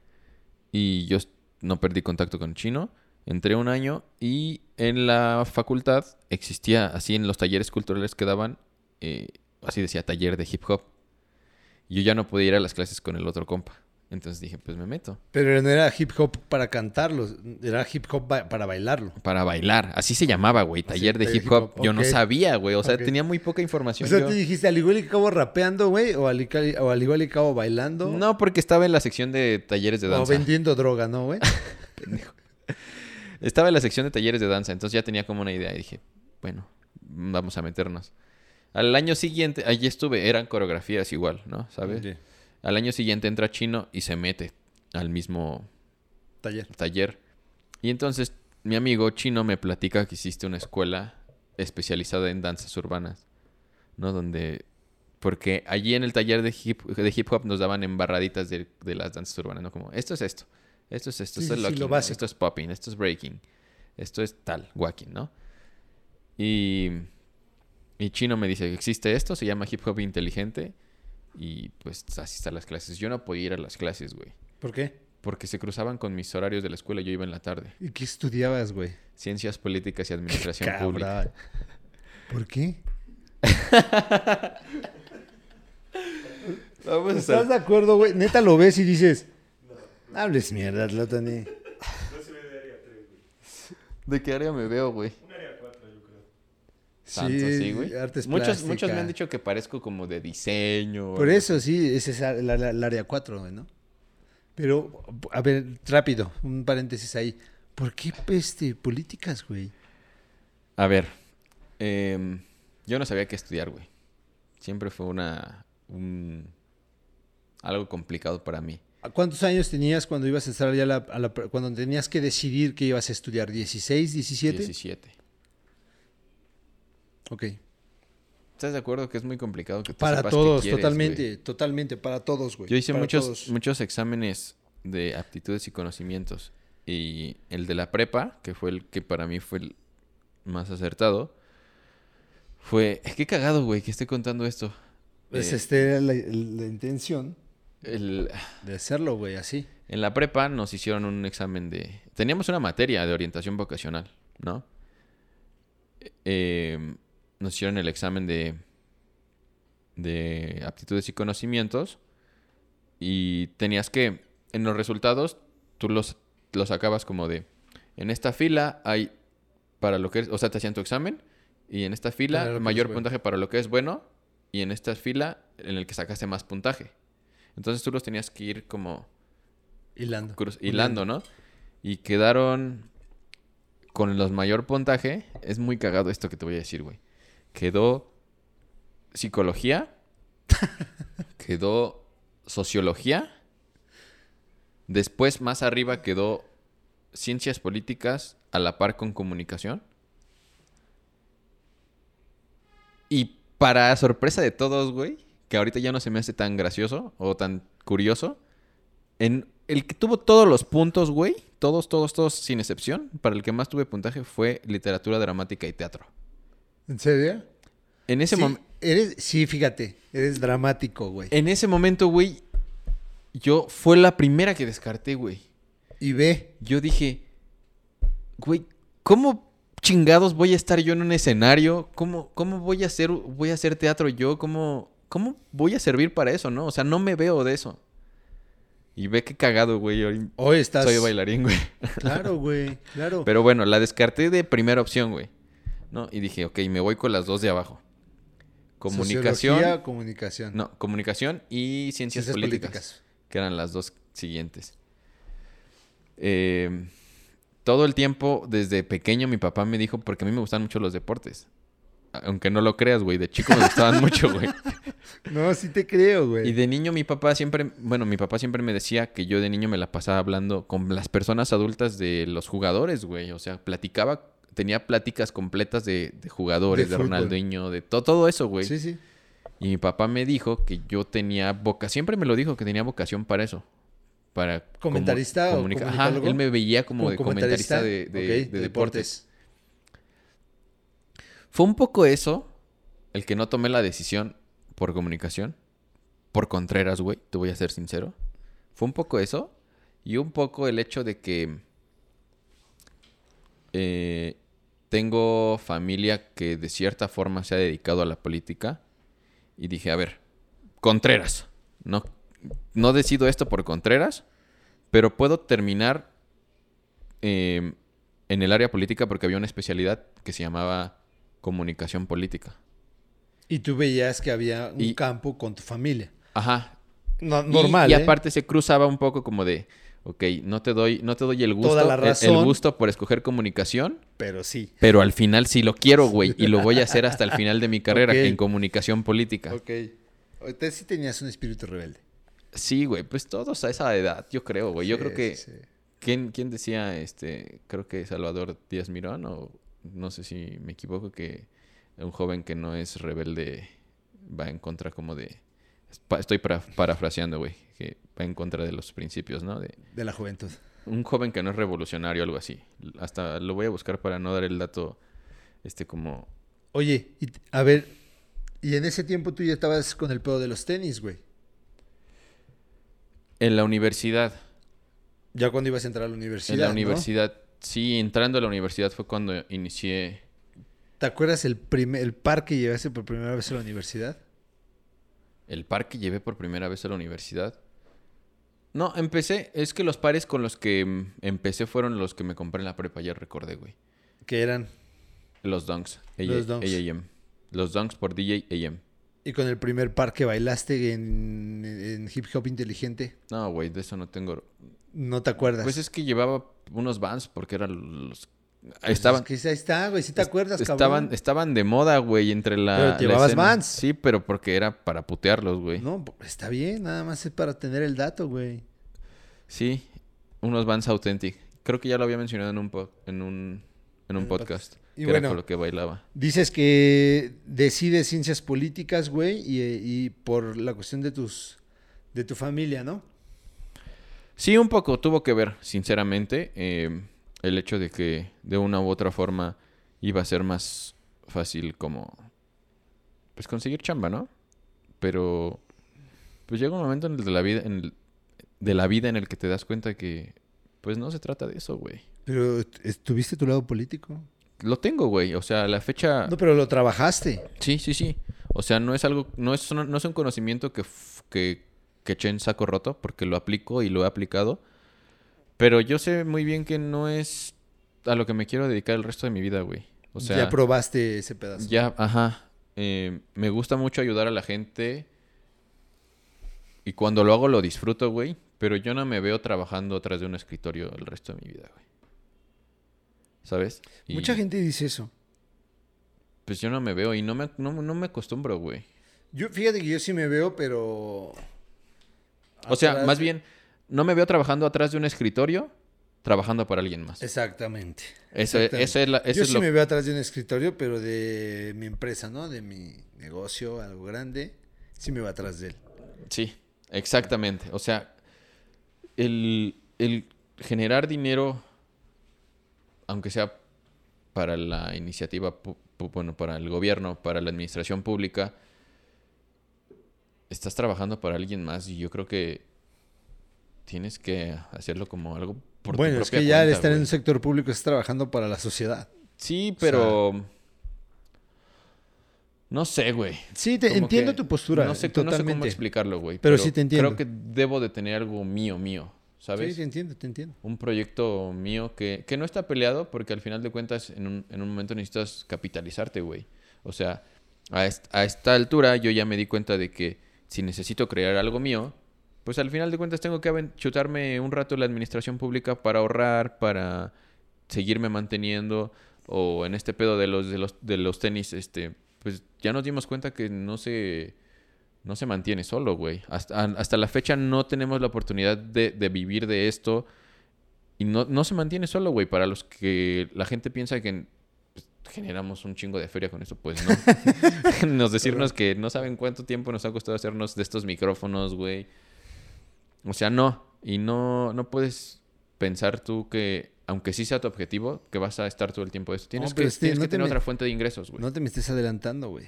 y yo no perdí contacto con chino. Entré un año y en la facultad existía, así en los talleres culturales que daban, eh, así decía, taller de hip hop. Yo ya no podía ir a las clases con el otro compa. Entonces dije, pues me meto. Pero no era hip hop para cantarlo, era hip hop ba- para bailarlo. Para bailar. Así se llamaba, güey. Taller de hip hop. hip hop, Yo no sabía, güey. O sea, tenía muy poca O información. sea, yo. te dijiste al igual y acabo rapeando, güey, o al, igual- o al igual y acabo bailando. No, porque estaba en la sección de talleres de o danza. vendiendo droga, ¿no, güey? Estaba en la sección de talleres de danza, entonces ya tenía como una idea y dije, bueno, vamos a meternos. Al año siguiente, allí estuve, eran coreografías igual, ¿no? ¿Sabes? Al año siguiente entra Chino y se mete al mismo Taller. taller. Y entonces mi amigo Chino me platica que hiciste una escuela especializada en danzas urbanas, ¿no? Donde... Porque allí en el taller de hip, de hip hop nos daban embarraditas de, de las danzas urbanas, ¿no? Como, esto es esto, esto es esto, Sí, es sí, lo locking, básico. esto es popping, esto es breaking, esto es tal, walking, ¿no? Y, y Chino me dice que existe esto, se llama hip hop inteligente y pues así están las clases. Yo no podía ir a las clases, güey. ¿Por qué? Porque se cruzaban con mis horarios de la escuela, yo iba en la tarde. ¿Y qué estudiabas, güey? Ciencias políticas y administración pública. ¿Por qué? Vamos ¿Estás de acuerdo, güey? Neta lo ves y dices, hables mierda, Tlotani. No se ve de área 3, güey. ¿De qué área me veo, güey? Un área 4, yo creo. Tanto, sí, güey. artes Muchos, muchos me han dicho que parezco como de diseño. o Por algo eso, sí, ese es el, el área 4, güey, ¿no? Pero, a ver, rápido, un paréntesis ahí. ¿Por qué este, políticas, güey? A ver, em, yo no sabía qué estudiar, güey. Siempre fue una... un- algo complicado para mí. ¿A ¿Cuántos años tenías cuando ibas a estar ya a la, a la- cuando tenías que decidir que ibas a estudiar? ¿16, 17? 17. Ok. ¿Estás de acuerdo que es muy complicado que tú Para sepas qué todos, quieres, totalmente, totalmente, para todos, güey. Yo hice para muchos, todos. muchos exámenes de aptitudes y conocimientos. Y el de la prepa, que fue el que para mí fue el más acertado, fue... Qué cagado, güey, que estoy contando esto. Pues Eh, este era la, la intención el- de hacerlo, güey, así. en la prepa nos hicieron un examen de... Teníamos una materia de orientación vocacional, ¿no? Eh, nos hicieron el examen de... de aptitudes y conocimientos. Y tenías que... En los resultados, tú los, los sacabas como de... En esta fila hay... Para lo que es... O sea, te hacían tu examen. Y en esta fila, mayor puntaje para lo que es bueno. Y en esta fila, en el que sacaste más puntaje. Entonces tú los tenías que ir como Hilando. cruz- hilando, ¿no? Y quedaron con los mayor puntaje. Es muy cagado esto que te voy a decir, güey. Quedó psicología, quedó sociología. Después, más arriba, quedó ciencias políticas a la par con comunicación. Y para sorpresa de todos, güey, que ahorita ya no se me hace tan gracioso o tan curioso, en el que tuvo todos los puntos, güey, todos, todos, todos, sin excepción, para el que más tuve puntaje fue literatura dramática y teatro. ¿En serio? En ese, sí, mom- eres, sí, fíjate, eres dramático, güey. en ese momento, güey, yo fue la primera que descarté, güey. Y ve, Yo dije, güey, ¿cómo chingados voy a estar yo en un escenario? ¿Cómo, cómo voy a hacer, voy a hacer teatro yo? ¿Cómo, ¿Cómo voy a servir para eso, no? O sea, no me veo de eso. Y ve qué cagado, güey. Hoy Hoy estás... soy bailarín, güey. Claro, güey, claro. Pero bueno, la descarté de primera opción, güey. ¿No? Y dije, ok, me voy con las dos de abajo. Comunicación. Sociología, comunicación. No, comunicación y ciencias, Ciencias políticas, políticas. Que eran las dos siguientes. Eh, todo el tiempo, desde pequeño, mi papá me dijo, porque a mí me gustan mucho los deportes. Aunque no lo creas, güey. De chico me gustaban mucho, güey. No, sí te creo, güey. Y de niño mi papá siempre, bueno, mi papá siempre me decía que yo de niño me la pasaba hablando con las personas adultas de los jugadores, güey. O sea, platicaba, tenía pláticas completas de, de jugadores, De de. Ronaldinho, de to- todo eso, güey. Sí, sí. Y mi papá me dijo que yo tenía vocación, siempre me lo dijo, que tenía vocación para eso. Para ¿Comentarista o Ajá, él me veía como, de comentarista, de, de- Ok, de deportes. Fue un poco eso el que no tomé la decisión por comunicación. Por Contreras, güey, te voy a ser sincero. Fue un poco eso. Y un poco el hecho de que eh, tengo familia que de cierta forma se ha dedicado a la política. Y dije, a ver, Contreras. No, no decido esto por Contreras, pero puedo terminar eh, en el área política porque había una especialidad que se llamaba comunicación política. Y tú veías que había un Y- campo con tu familia. Ajá. No- normal, Y, ¿eh? aparte se cruzaba un poco como de, ok, no te doy, no te doy el gusto, Toda la el- el, razón. gusto por escoger comunicación, Pero sí. pero al final sí lo quiero, güey, y lo voy a hacer hasta el final de mi carrera Ok. en comunicación política. Ok. Ahorita sí tenías un espíritu rebelde. Sí, güey, pues todos a esa edad, yo creo, güey. Yo Sí, creo que sí. ¿Quién, quién decía, este, creo que Salvador Díaz Mirón, o no sé si me equivoco, que un joven que no es rebelde va en contra como de... Estoy para- parafraseando, güey, que va en contra de los principios, ¿no? De De la juventud. un joven que no es revolucionario, algo así. Hasta lo voy a buscar para no dar el dato, este, como... Oye, y a ver, y en ese tiempo tú ya estabas con el pedo de los tenis, güey. En la universidad, Ya cuando ibas a entrar a la universidad. en la ¿no? universidad, sí, entrando a la universidad fue cuando inicié... ¿Te acuerdas el, primer, el par que llevaste por primera vez a la universidad? El par que llevé por primera vez a la universidad. No, empecé. Es que los pares con los que mm, empecé fueron los que me compré en la prepa. Ya recordé, güey. Que eran. Los Dunks. Los Dunks. AM. Los Dunks por DJ AM. Y con el primer par que bailaste en, en hip hop inteligente. No, güey, de eso no tengo. No te acuerdas. Pues es que llevaba unos Vans porque eran los. Pues Estaban. es que ahí está, güey. Si te acuerdas, estaban, cabrón. estaban de moda, güey, entre la. Pero llevabas. Vans. Sí, pero porque era para putearlos, güey. No, está bien. Nada más es para tener el dato, güey. Sí, unos Vans Authentic. Creo que ya lo había mencionado en un, po- en un, en un podcast. Y que era bueno. con lo que bailaba. Dices que decides ciencias políticas, güey, y, y por la cuestión de tus de tu familia, ¿no? Sí, un poco tuvo que ver, sinceramente, eh, el hecho de que de una u otra forma iba a ser más fácil como, pues conseguir chamba, ¿no? Pero, pues llega un momento en el de la vida, en el- de la vida en el que te das cuenta que, pues no se trata de eso, güey. Pero estuviste tu lado político. Lo tengo, güey. O sea, la fecha... No, pero lo trabajaste. Sí, sí, sí. O sea, no es algo, no es, no es un conocimiento que, que, que eché en saco roto, porque lo aplico y lo he aplicado. Pero yo sé muy bien que no es a lo que me quiero dedicar el resto de mi vida, güey. O sea, ya probaste ese pedazo. ya, ajá. Eh, me gusta mucho ayudar a la gente. Y cuando lo hago lo disfruto, güey. Pero yo no me veo trabajando atrás de un escritorio el resto de mi vida, güey. ¿Sabes? Y, Mucha gente dice eso. Pues yo no me veo y no me, no, no me acostumbro, güey. Yo, fíjate que yo sí me veo, pero. O sea, más bien, no me veo trabajando atrás de un escritorio, trabajando para alguien más. Exactamente. Eso, exactamente. eso es, la, eso yo es sí lo me veo atrás de un escritorio, pero de mi empresa, ¿no? De mi negocio, algo grande. Sí me veo atrás de él. Sí, exactamente. O sea, el, el generar dinero, aunque sea para la iniciativa, bueno, para el gobierno, para la administración pública, estás trabajando para alguien más y yo creo que tienes que hacerlo como algo por tu bueno, es propia que ya al cuenta, estar en un sector público estás trabajando para la sociedad. Sí, O sea- pero. No sé, güey. Sí, te, Como entiendo tu postura. No sé, no totalmente. sé cómo explicarlo, güey. Pero sí te entiendo. Creo que debo de tener algo mío, mío. ¿Sabes? Sí, te entiendo, te entiendo. un proyecto mío que, que no está peleado porque al final de cuentas en un, en un momento necesitas capitalizarte, güey. O sea, a, est- a esta altura yo ya me di cuenta de que si necesito crear algo mío, pues al final de cuentas tengo que chutarme un rato la administración pública para ahorrar, para seguirme manteniendo o en este pedo de los de los de los tenis este pues ya nos dimos cuenta que no se no se mantiene solo, güey. Hasta, hasta la fecha no tenemos la oportunidad de, de vivir de esto. Y no, no se mantiene solo, güey. Para los que la gente piensa que pues, generamos un chingo de feria con esto, pues no. nos decirnos que no saben cuánto tiempo nos ha costado hacernos de estos micrófonos, güey. O sea, no. Y no, no puedes pensar tú que, aunque sí sea tu objetivo, que vas a estar todo el tiempo de esto. Tienes No, que, este, tienes no que te tener me- otra fuente de ingresos, güey. No te me estés adelantando, güey.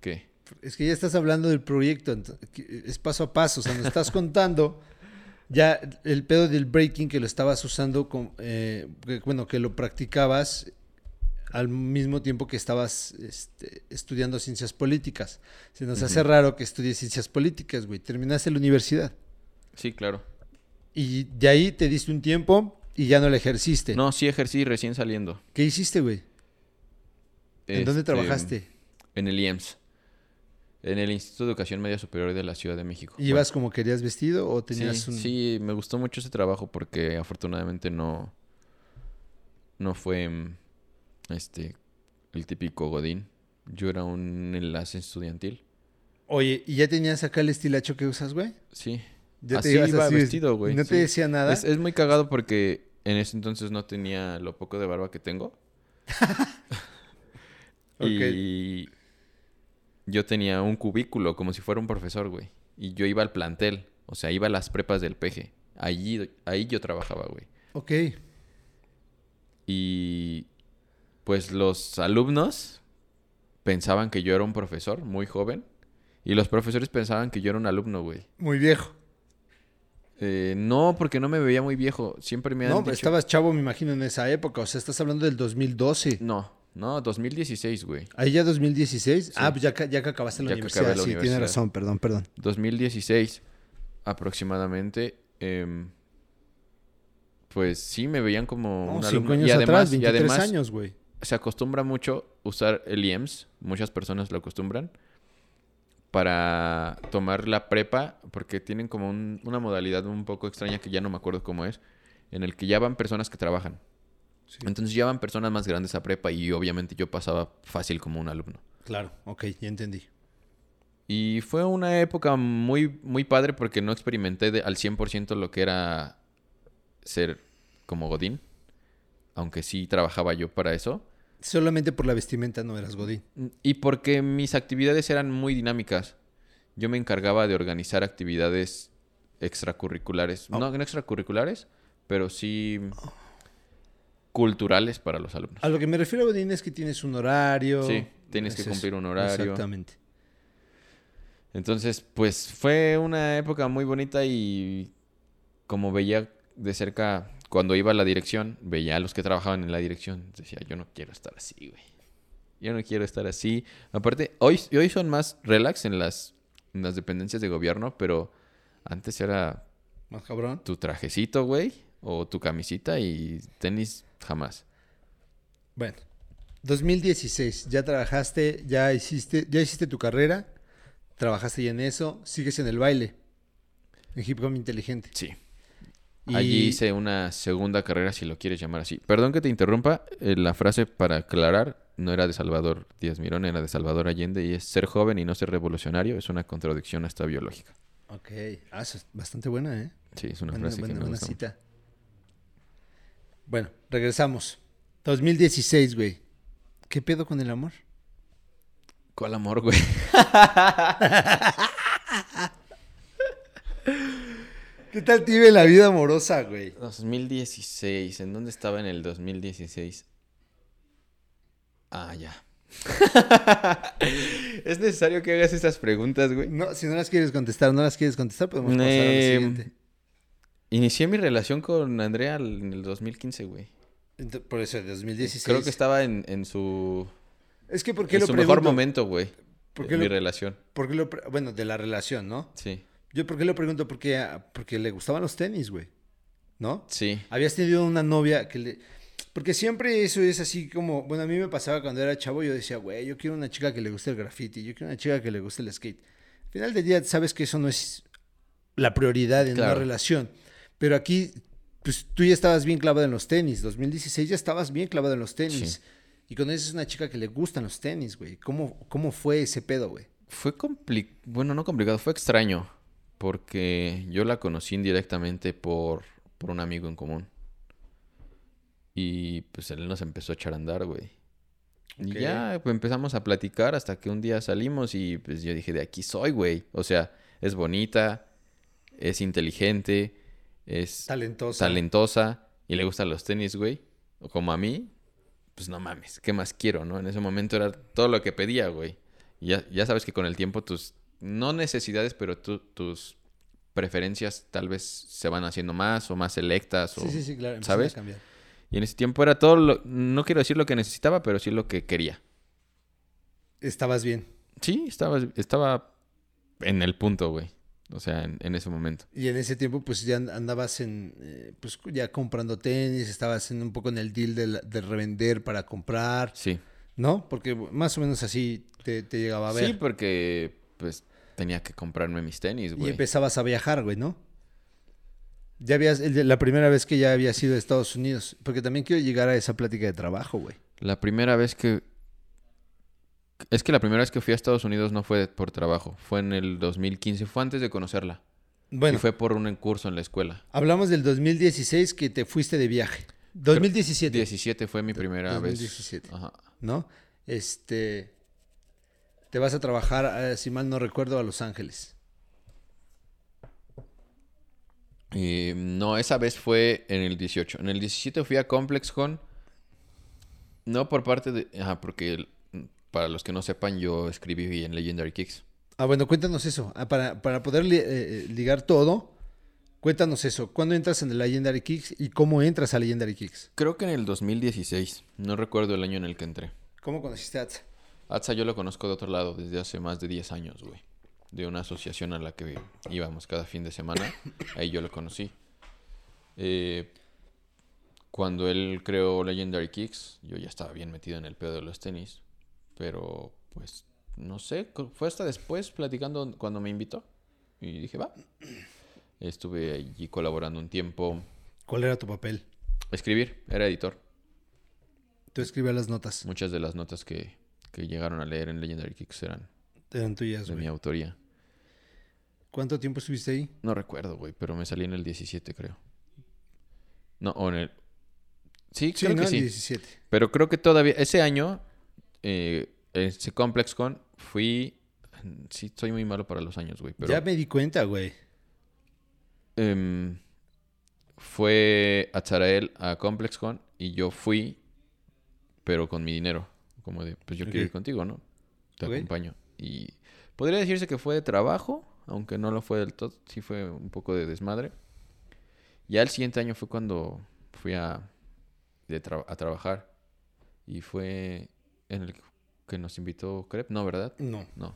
¿Qué? Es que ya estás hablando del proyecto, es paso a paso, o sea, nos estás contando ya el pedo del breaking que lo estabas usando, con, eh, que, bueno, que lo practicabas al mismo tiempo que estabas este, estudiando ciencias políticas. Se nos hace raro que estudies ciencias políticas, güey. Terminaste la universidad Sí, claro. y de ahí te diste un tiempo y ya no la ejerciste. No, sí ejercí recién saliendo. ¿Qué hiciste, güey? ¿En dónde Este, trabajaste? En el IEMS. En el Instituto de Educación Media Superior de la Ciudad de México. ¿Y ¿Ibas como querías vestido o tenías sí, un...? sí, me gustó mucho ese trabajo porque afortunadamente no... No fue... mm, Este... El típico Godín. Yo era un enlace estudiantil. Oye, ¿y ya tenías acá el estilacho que usas, güey? Sí. Ya Así ibas iba vestido, güey. ¿Y no te decía nada? Es, es muy cagado porque en ese entonces no tenía lo poco de barba que tengo. Ok. Y yo tenía un cubículo como si fuera un profesor, güey. Y yo iba al plantel, o sea, iba a las prepas del peje. Allí, ahí yo trabajaba, güey. Ok. Y pues los alumnos pensaban que yo era un profesor muy joven. Y los profesores pensaban que yo era un alumno, güey. Muy viejo. Eh, no, porque no me veía muy viejo. Siempre me han No, dicho... estabas chavo, me imagino, en esa época. O sea, estás hablando del 2012. No, no, 2016, güey. Ahí ya 2016. Ah, pues ya, ya que acabaste la Ya que universidad. acabé la sí, tienes universidad. razón, perdón, perdón. 2016 aproximadamente. em, pues sí, me veían como No, un cinco años y además, atrás, y 23 además años, güey. se acostumbra mucho usar el IEMS. Muchas personas lo acostumbran. Para tomar la prepa, porque tienen como un- una modalidad un poco extraña que ya no me acuerdo cómo es, en el que ya van personas que trabajan. Entonces ya van personas más grandes a prepa y obviamente yo pasaba fácil como un alumno. Claro, ok, ya entendí. Y fue una época muy, muy padre porque no experimenté de- al 100% lo que era ser como Godín. Aunque sí trabajaba yo para eso. Solamente por la vestimenta no eras Godín. Y porque mis actividades eran muy dinámicas. Yo me encargaba de organizar actividades extracurriculares. Oh. No, no extracurriculares, pero sí culturales para los alumnos. A lo que me refiero, Godín, es que tienes un horario. Sí, tienes que eso. cumplir un horario. Exactamente. Entonces, pues fue una época muy bonita y como veía de cerca, cuando iba a la dirección, veía a los que trabajaban en la dirección, decía, yo no quiero estar así, güey. Yo no quiero estar así. Aparte, hoy, hoy son más relax en las, en las dependencias de gobierno, pero antes era Más cabrón. tu trajecito, güey, o tu camisita y tenis jamás. Bueno, 2016, ya trabajaste, ya hiciste, ya hiciste tu carrera, trabajaste ya en eso, sigues en el baile, en hip hop inteligente. Sí. Y- Allí hice una segunda carrera, si lo quieres llamar así. Perdón que te interrumpa, eh, la frase para aclarar no era de Salvador Díaz Mirón, era de Salvador Allende y es ser joven y no ser revolucionario es una contradicción hasta biológica. Ok, ah, eso es bastante buena, ¿eh? Sí, es una Buena, frase buena- que me buena gusta mucho. cita. Bueno, regresamos. 2016, güey. ¿Qué pedo con el amor? ¿Cuál amor, güey? ¿Qué tal te iba en la vida amorosa, güey? 2016, ¿en dónde estaba en el 2016? Ah, ya. es necesario que hagas estas preguntas, güey. No, si no las quieres contestar, no las quieres contestar, podemos pasar a lo Eh, siguiente. Inicié mi relación con Andrea en el 2015, güey. Ent- Por eso, de 2016. Creo que estaba en, en su, Es que, ¿por qué en lo su pregunto? mejor momento, güey. ¿Por qué mi lo- relación. ¿Por qué lo pre- bueno, de la relación, ¿no? Sí. Yo, ¿por qué lo pregunto? Porque, ah, porque le gustaban los tenis, güey. ¿No? Sí. Habías tenido una novia que le... Porque siempre eso es así como... Bueno, a mí me pasaba cuando era chavo, yo decía, güey, yo quiero una chica que le guste el graffiti, yo quiero una chica que le guste el skate. Al final del día, sabes que eso no es la prioridad en una Claro. relación. Pero aquí, pues tú ya estabas bien clavado en los tenis. 2016 ya estabas bien clavado en los tenis. Sí. Y conoces una chica que le gustan los tenis, güey. ¿Cómo, ¿Cómo fue ese pedo, güey? Fue complicado, bueno, no complicado, fue extraño, porque yo la conocí indirectamente por, por un amigo en común. Y pues él nos empezó a echar a andar, güey. Y ya pues, empezamos a platicar hasta que un día salimos y pues yo dije, de aquí soy, güey. O sea, es bonita, es inteligente, es Talentosa. talentosa y le gustan los tenis, güey. O como a mí, pues no mames, ¿qué más quiero, no? En ese momento era todo lo que pedía, güey. Ya, ya sabes que con el tiempo tus, no necesidades, pero tu- tus preferencias tal vez se van haciendo más o más selectas. O, Sí, sí, sí, claro. empiezan a ¿sabes? cambiar. Y en ese tiempo era todo, lo, no quiero decir lo que necesitaba, pero sí lo que quería. Estabas bien. Sí, estaba, estaba en el punto, güey. O sea, en, en ese momento. Y en ese tiempo, pues ya andabas en, eh, pues ya comprando tenis, estabas en un poco en el deal de, la- de revender para comprar, Sí. ¿no? Porque más o menos así te, te llegaba a ver. Sí, porque pues tenía que comprarme mis tenis, y güey. empezabas a viajar, güey, ¿no? Ya habías, la primera vez que ya habías ido a Estados Unidos, porque también quiero llegar a esa plática de trabajo, güey. La primera vez que... Es que la primera vez que fui a Estados Unidos no fue por trabajo, fue en el 2015, fue antes de conocerla. Bueno, Y fue por un curso en la escuela. hablamos del 2016 que te fuiste de viaje. 2017, 17 fue mi primera 2017. vez. Ajá. ¿no? Este, te vas a trabajar, eh, si mal no recuerdo, a Los Ángeles. Y, no, esa vez fue en el 18. En el 17 fui a ComplexCon. No por parte de... Ajá, porque para los que no sepan, yo escribí en Legendary Kicks. Ah, bueno, cuéntanos eso. Ah, para, para poder li- eh, ligar todo, cuéntanos eso. ¿Cuándo entras en el Legendary Kicks y cómo entras a Legendary Kicks? Creo que en el 2016. No recuerdo el año en el que entré. ¿Cómo conociste a Atza? Atza yo lo conozco de otro lado desde hace más de 10 años, güey. De una asociación a la que íbamos cada fin de semana. Ahí yo lo conocí. Eh, cuando él creó Legendary Kicks, yo ya estaba bien metido en el pedo de los tenis. Pero, pues, no sé. Fue hasta después platicando cuando me invitó. Y dije, va. Estuve allí colaborando un tiempo. ¿Cuál era tu papel? Escribir, era editor. Tú escribías las notas. Muchas de las notas que, que llegaron a leer en Legendary Kicks eran Eran tuyas, de mi autoría. ¿Cuánto tiempo estuviste ahí? No recuerdo, güey, pero me salí en el 17, creo. No, o en el... Sí, creo ¿no? que sí. 17. Pero creo que todavía... Ese año, eh, ese ComplexCon, fui... Sí, soy muy malo para los años, güey, pero... Ya me di cuenta, güey. em, fue a Zarael a ComplexCon y yo fui, pero con mi dinero. Como de, pues yo quiero ir contigo, ¿no? Te acompaño. Y podría decirse que fue de trabajo, aunque no lo fue del todo. Sí fue un poco de desmadre. Ya el siguiente año fue cuando fui a, de tra- a trabajar. Y fue en el que nos invitó Crep, ¿no, verdad? No. No.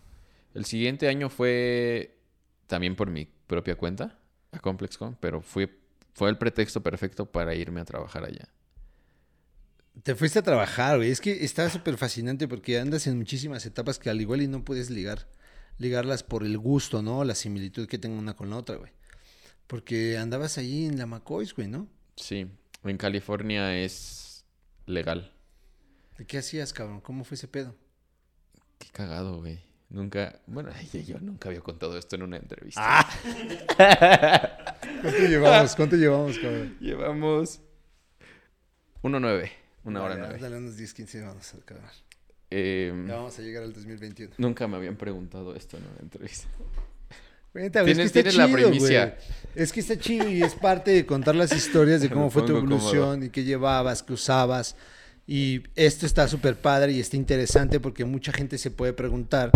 El siguiente año fue también por mi propia cuenta a ComplexCon, pero fue, fue el pretexto perfecto para irme a trabajar allá. Te fuiste a trabajar, güey. Es que está súper fascinante porque andas en muchísimas etapas que al igual y no puedes ligar. Ligarlas por el gusto, ¿no? La similitud que tenga una con la otra, güey. Porque andabas ahí en la McCoy's, güey, ¿no? Sí, en California es legal. ¿De qué hacías, cabrón? ¿Cómo fue ese pedo? Qué cagado, güey. Nunca, bueno, yo nunca había contado esto en una entrevista. Ah. ¿Cuánto llevamos? ¿Cuánto llevamos, cabrón? Llevamos 1.9, una hora nueve. Dale unos 10, 15 vamos a acabar. Em, Ya vamos a llegar al 2021. nunca me habían preguntado esto en una entrevista. Cuenta, es que está tienes la chido, primicia. güey. Es que está chido y es parte de contar las historias de cómo fue tu cómodo. evolución y qué llevabas, qué usabas. Y esto está súper padre y está interesante porque mucha gente se puede preguntar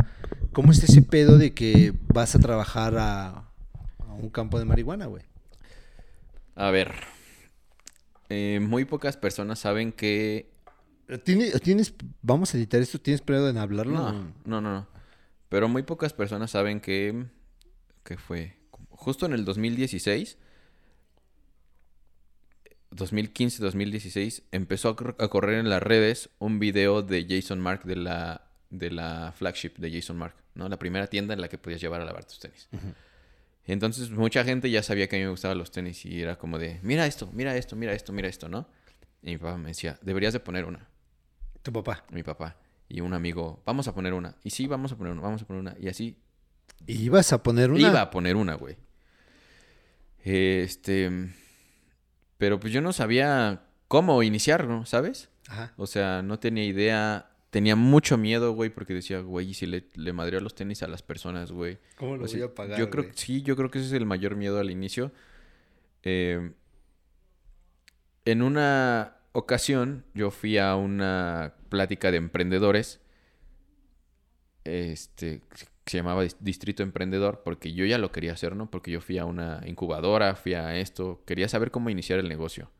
cómo está ese pedo de que vas a trabajar a, a un campo de marihuana, güey. A ver, eh, muy pocas personas saben que ¿Tienes, ¿Tienes, vamos a editar esto? ¿Tienes pedo en hablarlo? No, no, no, no. Pero muy pocas personas saben que, que fue justo en el 2016, 2015-2016, empezó a correr en las redes un video de Jason Mark de la, de la flagship de Jason Mark, ¿no? La primera tienda en la que podías llevar a lavar tus tenis. Entonces mucha gente ya sabía que a mí me gustaban los tenis y era como de, mira esto, mira esto, mira esto, mira esto, ¿no? Y mi papá me decía, deberías de poner una Tu papá. mi papá y un amigo, vamos a poner una. Y sí, vamos a poner una, vamos a poner una. Y así ¿Ibas a poner una? iba a poner una, güey. Este. Pero pues yo no sabía cómo iniciar, ¿no? ¿Sabes? Ajá. O sea, no tenía idea. Tenía mucho miedo, güey, porque decía, güey, ¿y si le, le madreo los tenis a las personas, güey? ¿Cómo lo O sea, voy a pagar? yo creo güey? sí, yo creo que ese es el mayor miedo al inicio. Eh, en una ocasión, yo fui a una plática de emprendedores. Este que se llamaba Dis- Distrito Emprendedor, porque yo ya lo quería hacer, ¿no? Porque yo fui a una incubadora, fui a esto, quería saber cómo iniciar el negocio.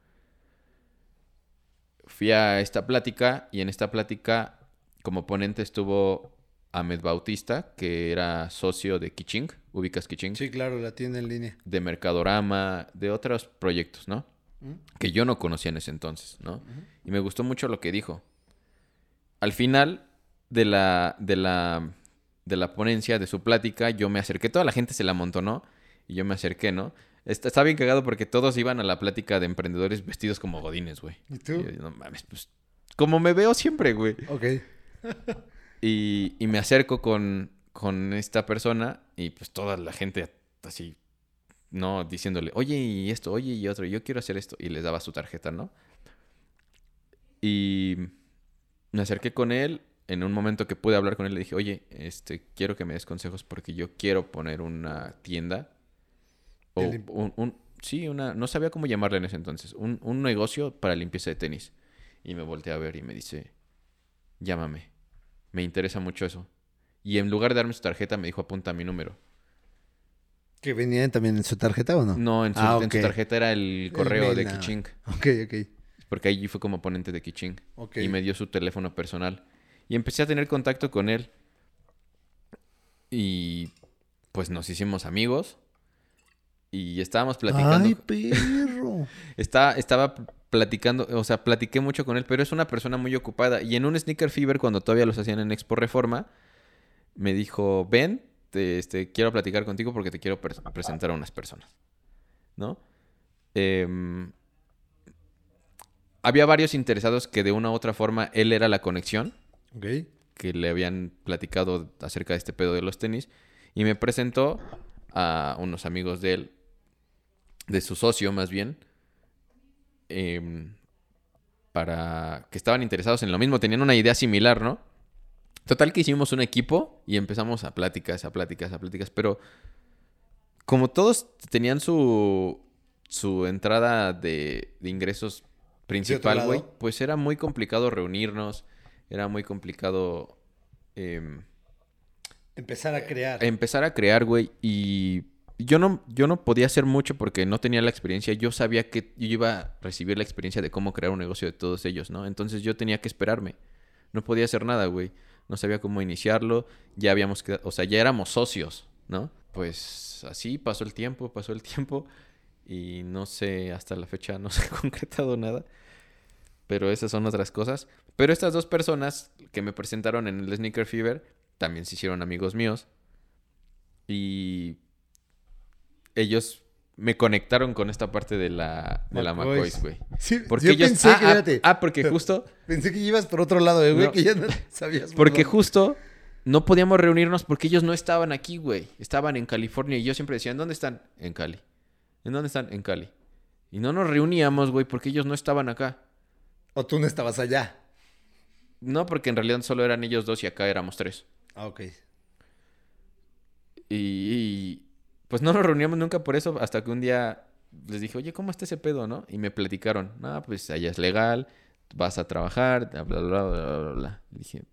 Fui a esta plática y en esta plática como ponente estuvo Ahmed Bautista, que era socio de Kiching, ubicas Kiching, Sí, claro, la tienda en línea. de Mercadorama, de otros proyectos, ¿no? ¿Mm? Que yo no conocía en ese entonces, ¿no? Y me gustó mucho lo que dijo. Al final de la, de la, de la ponencia, de su plática, yo me acerqué, toda la gente se la amontonó y yo me acerqué, ¿no? Está, está bien cagado porque todos iban a la plática de emprendedores vestidos como godines, güey. ¿Y tú? Y yo, no mames, pues, como me veo siempre, güey. Ok. Y, y me acerco con, con esta persona y pues toda la gente así, ¿no? Diciéndole, oye, y esto, oye, y otro, yo quiero hacer esto. Y les daba su tarjeta, ¿no? Y me acerqué con él. En un momento que pude hablar con él, le dije, oye, este, quiero que me des consejos porque yo quiero poner una tienda. O un, un- sí, una, no sabía cómo llamarle en ese entonces. Un, un negocio para limpieza de tenis. Y me volteé a ver y me dice, llámame. Me interesa mucho eso. Y en lugar de darme su tarjeta, me dijo, apunta mi número. ¿Que venían también en su tarjeta o no? No, en su, Ah, en su tarjeta era el correo de. Kiching. Ok, ok. Porque ahí fue como ponente de Kiching. Ok. Y me dio su teléfono personal. Y empecé a tener contacto con él. Y pues nos hicimos amigos. Y estábamos platicando. ¡Ay, perro! Está, estaba platicando, o sea, platiqué mucho con él, pero es una persona muy ocupada. Y en un Sneaker Fever, cuando todavía los hacían en Expo Reforma, me dijo, ven, te- este, quiero platicar contigo porque te quiero pre- presentar a unas personas. ¿No? Em, había varios interesados que de una u otra forma él era la conexión que le habían platicado acerca de este pedo de los tenis y me presentó a unos amigos de él, de su socio más bien, em, para que estaban interesados en lo mismo, tenían una idea similar, ¿no? Total que hicimos un equipo y empezamos a pláticas, a pláticas, a pláticas, pero como todos tenían su, su entrada de, de ingresos principal, güey, pues era muy complicado reunirnos, era muy complicado em, Empezar a crear. empezar a crear, güey, y yo no, yo no podía hacer mucho porque no tenía la experiencia. Yo sabía que yo iba a recibir la experiencia de cómo crear un negocio de todos ellos, ¿no? Entonces yo tenía que esperarme. No podía hacer nada, güey. No sabía cómo iniciarlo. Ya habíamos quedado, o sea, ya éramos socios, ¿no? Pues así pasó el tiempo, pasó el tiempo. Y no sé, hasta la fecha no se ha concretado nada. Pero esas son otras cosas. Pero estas dos personas que me presentaron en el Sneaker Fever también se hicieron amigos míos. Y ellos me conectaron con esta parte de la, de la McCoy's. Güey. Sí, Porque yo ellos... pensé ah, que, ah, ah, porque justo... pensé que ibas por otro lado, eh, güey, No. que ya no sabías. por Porque justo no podíamos reunirnos porque ellos no estaban aquí, güey. Estaban en California y yo siempre decía, ¿en dónde están? En Cali. ¿En dónde están? En Cali. Y no nos reuníamos, güey, porque ellos no estaban acá. O tú no estabas allá. No, porque en realidad solo eran ellos dos y acá éramos tres. Ah, ok. Y, y, pues no nos reuníamos nunca por eso hasta que un día les dije, oye, ¿cómo está ese pedo, no? Y me platicaron, no, pues allá es legal, vas a trabajar, bla, bla, bla, bla, bla. Y dije,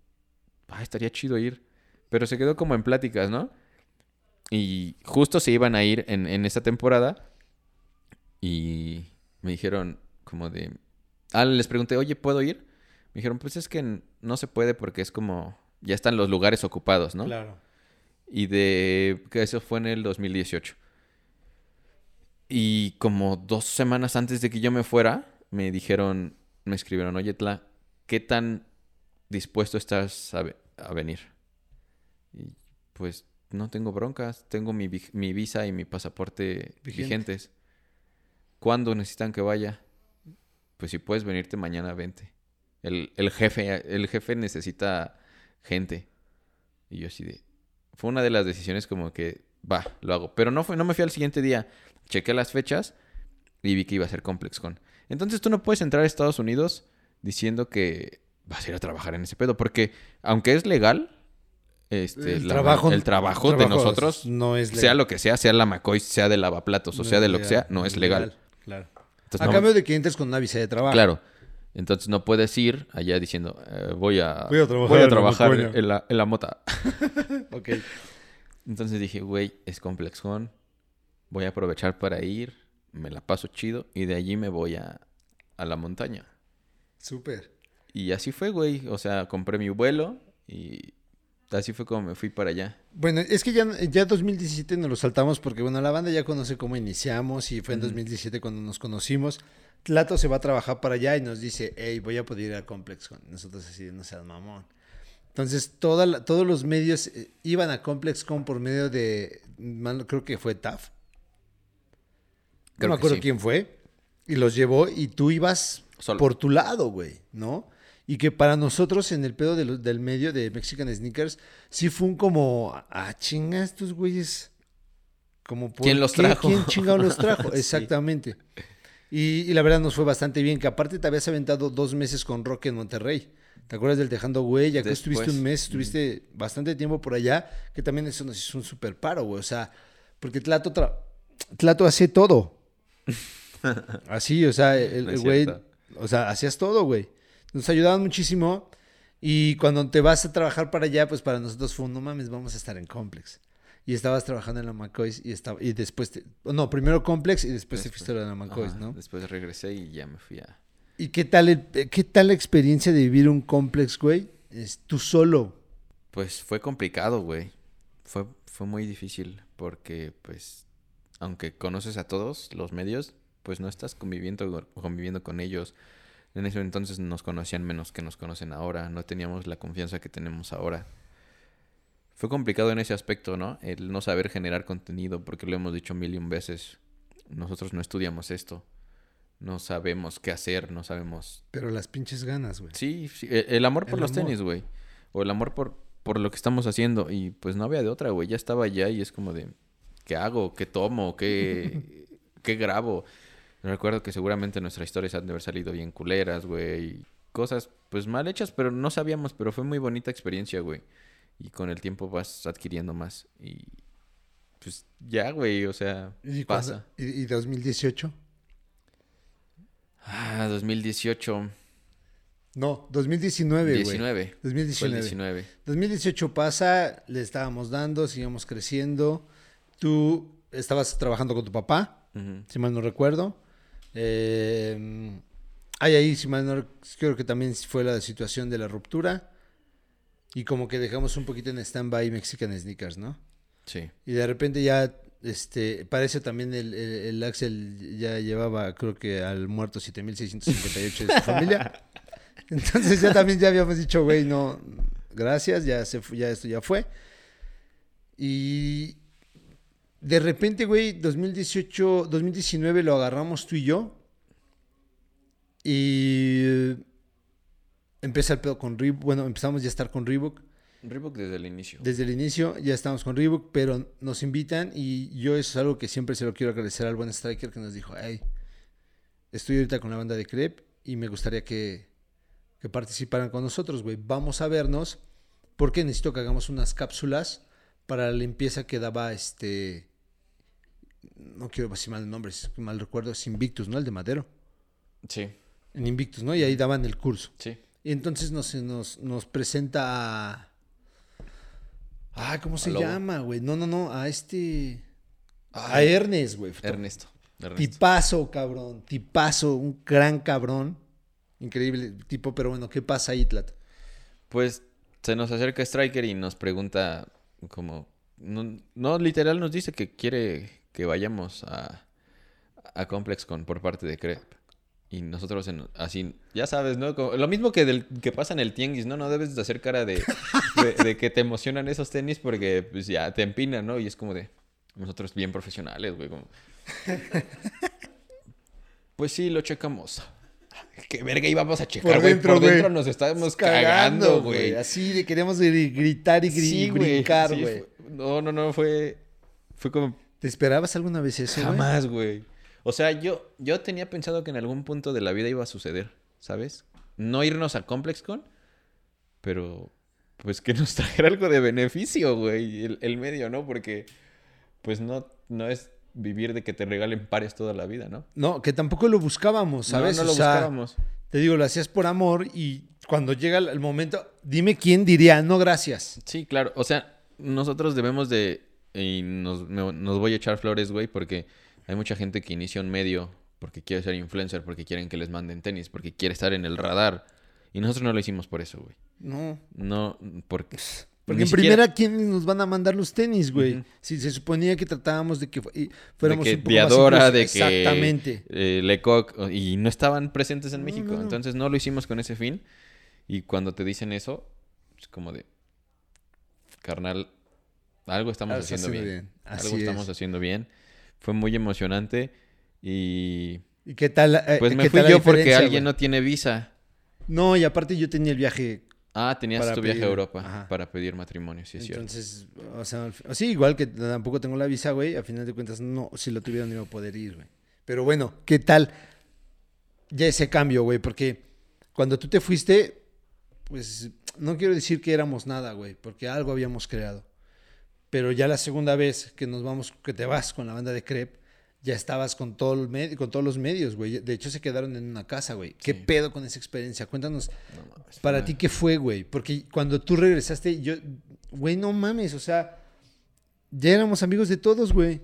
ah, estaría chido ir. Pero se quedó como en pláticas, ¿no? Y justo se iban a ir en, en esa temporada y me dijeron como de... Ah, les pregunté, oye, ¿puedo ir? Me dijeron, pues es que no se puede porque es como... Ya están los lugares ocupados, ¿no? Claro. Y de que eso fue en el 2018. Y como dos semanas antes de que yo me fuera, me dijeron, me escribieron, oye, Tla, ¿qué tan dispuesto estás a, ve- a venir? Y pues no tengo broncas, tengo mi, mi visa y mi pasaporte Vigente. vigentes. ¿Cuándo necesitan que vaya? Pues si puedes venirte mañana, vente. El, el jefe, el jefe necesita gente. Y yo así de... Fue una de las decisiones como que, va, lo hago. Pero no, fue, no me fui al siguiente día. Chequé las fechas y vi que iba a ser ComplexCon. Entonces tú no puedes entrar a Estados Unidos diciendo que vas a ir a trabajar en ese pedo. Porque aunque es legal, este, El la- trabajo- el trabajo, de trabajo nosotros, no es sea lo que sea, sea la McCoy, sea de lavaplatos o No sea de lo que sea, no es legal. Claro. Entonces, a no- cambio de que entres con una visa de trabajo. Claro. Entonces no puedes ir allá diciendo, eh, voy a, Voy a trabajar voy a en la trabajar Macoña". en la, en la mota. Ok. Entonces dije, güey, es complexón. Voy a aprovechar para ir, me la paso chido y de allí me voy a, a la montaña. Súper. Y así fue, güey. O sea, compré mi vuelo y así fue como me fui para allá. Bueno, es que ya, ya 2017 nos lo saltamos porque, bueno, la banda ya conoce cómo iniciamos y fue en 2017 cuando nos conocimos. Tlato se va a trabajar para allá y nos dice, hey, voy a poder ir a ComplexCon. Nosotros así, no seas mamón. Entonces, toda la- todos los medios eh, iban a ComplexCon por medio de, creo que fue TAF. No me acuerdo sí. quién fue. Y los llevó y tú ibas Solo. por tu lado, güey, ¿no? Y que para nosotros en el pedo de lo- del medio de Mexican Sneakers, sí fue un como, ah, chinga, estos güeyes. Como, ¿por ¿Quién los qué? trajo? ¿Quién chingado los trajo? Sí. Exactamente. Y, y la verdad nos fue bastante bien, que aparte te habías aventado dos meses con Rock en Monterrey. ¿Te acuerdas del Dejando Huella? Que estuviste un mes, estuviste bastante tiempo por allá, que también eso nos hizo un super paro, güey. O sea, porque Tlato, Tlato hace todo. Así, o sea, el No el güey, o sea, hacías todo, güey. Nos ayudaban muchísimo. Y cuando te vas a trabajar para allá, pues para nosotros fue, un, no mames, vamos a estar en Complex. Y estabas trabajando en la McCoys y estaba, y después, te- no, primero Complex y después, te fuiste a la McCoys, Ajá, ¿no? Después regresé y ya me fui a... ¿Y qué tal, el- qué tal la experiencia de vivir un Complex, güey? Es tú solo. Pues fue complicado, güey. Fue, fue muy difícil porque, pues, aunque conoces a todos los medios, pues no estás conviviendo, conviviendo con ellos. En ese entonces nos conocían menos que nos conocen ahora. No teníamos la confianza que tenemos ahora. Fue complicado en ese aspecto, ¿no? El no saber generar contenido, porque lo hemos dicho mil y un veces. Nosotros no estudiamos esto. No sabemos qué hacer, no sabemos Pero las pinches ganas, güey. Sí, sí, e- el amor por El los amor. tenis, güey. O el amor por, por lo que estamos haciendo. Y pues no había de otra, güey. Ya estaba allá y es como de, ¿qué hago? ¿Qué tomo? ¿Qué, ¿qué grabo? Recuerdo que seguramente nuestras historias han de haber salido bien culeras, güey. Cosas pues mal hechas, pero no sabíamos. Pero fue muy bonita experiencia, güey. Y con el tiempo vas adquiriendo más. Y pues ya, güey, o sea, ¿Y, pasa. y, y 2018? Ah, 2018. No, 2019, güey. 19. Fue el 2019. 19. 2018 pasa, le estábamos dando, seguimos creciendo. Tú estabas trabajando con tu papá, si mal no recuerdo. Eh, hay ahí, si mal no creo que también fue la situación de la ruptura. Y como que dejamos un poquito en stand-by Mexican Sneakers, ¿no? Sí. Y de repente ya, este, parece también el, el, el Axel ya llevaba, creo que al muerto 7658 de su familia. Entonces ya también ya habíamos dicho, güey, no, gracias, ya se ya esto ya fue. Y de repente, güey, 2018, 2019 lo agarramos tú y yo. Y eh, el pedo con Reebok. Bueno, empezamos ya a estar con Reebok. Reebok desde el inicio. Desde el inicio ya estamos con Reebok, pero nos invitan y yo eso es algo que siempre se lo quiero agradecer al buen Striker que nos dijo, hey, estoy ahorita con la banda de Crep y me gustaría que, que participaran con nosotros, güey. Vamos a vernos porque necesito que hagamos unas cápsulas para la limpieza que daba este... No quiero decir mal el nombre, si mal recuerdo, es Invictus, ¿no? El de Madero. Sí, En Invictus, ¿no? Y ahí daban el curso. sí. Y entonces nos, nos, nos presenta a... Ah, ¿cómo se llama, güey? No, no, no, a este... A Ernest, güey. Ernesto. Ernesto. Tipazo, cabrón. Tipazo, un gran cabrón. Increíble tipo, pero bueno, ¿qué pasa ahí, Tlat? Pues se nos acerca Striker y nos pregunta como, no, no, literal nos dice que quiere que vayamos a, a ComplexCon por parte de Crep. Y nosotros en- así, ya sabes, ¿no? Como- lo mismo que del que pasa en el tianguis, ¿no? No debes de hacer cara de, de, de que te emocionan esos tenis porque pues ya te empinan, ¿no? Y es como de nosotros bien profesionales, güey. como- Pues sí, lo checamos. Qué verga íbamos a checar, Por güey. dentro, Por dentro nos estábamos cagando, güey. Así de queremos gri- gritar y gri- Sí, güey. brincar, güey. no, no, no, fue. Fue como. ¿Te esperabas alguna vez eso? Jamás, güey. O sea, yo, yo tenía pensado que en algún punto de la vida iba a suceder, ¿sabes? No irnos a ComplexCon, pero pues que nos trajera algo de beneficio, güey, el, el medio, ¿no? Porque pues no, no es vivir de que te regalen pares toda la vida, ¿no? No, que tampoco lo buscábamos, ¿sabes? No, no O lo sea, buscábamos. Te digo, lo hacías por amor y cuando llega el el momento, dime quién diría, no gracias. Sí, claro. O sea, nosotros debemos de... Y nos, me- nos voy a echar flores, güey, porque hay mucha gente que inicia un medio porque quiere ser influencer, porque quieren que les manden tenis, porque quiere estar en el radar. Y nosotros no lo hicimos por eso, güey. No. No, porque... Porque ni en siquiera- primera, ¿quién nos van a mandar los tenis, güey? Si se suponía que tratábamos de que fu- y de fuéramos que un poco más Diadora, inclusivos. de que Exactamente. eh, Lecoq, y no estaban presentes en México. no, no. Entonces no lo hicimos con ese fin. Y cuando te dicen eso, es como de, carnal, algo estamos haciendo bien. bien. Así Algo estamos es. haciendo bien. Fue muy emocionante y ¿Y qué tal? eh, pues me qué fui tal yo porque alguien güey? no tiene visa. No, y aparte yo tenía el viaje. Ah, tenías Para tu viaje a Europa ajá. para pedir matrimonio, sí es cierto. entonces, o sea, sí, igual que tampoco tengo la visa, güey. A final de cuentas, no, si lo tuviera no iba a poder ir, güey. Pero bueno, ¿qué tal? Ya ese cambio, güey, porque cuando tú te fuiste, pues no quiero decir que éramos nada, güey, porque algo habíamos creado. Pero ya la segunda vez que nos vamos, que te vas con la banda de Crep, ya estabas con, todo el med- con todos los medios, güey. De hecho, se quedaron en una casa, güey. ¿Qué Sí. pedo con esa experiencia? Cuéntanos, No mames, para ti, ¿qué fue, güey? Porque cuando tú regresaste, yo, güey, no mames, o sea, ya éramos amigos de todos, güey.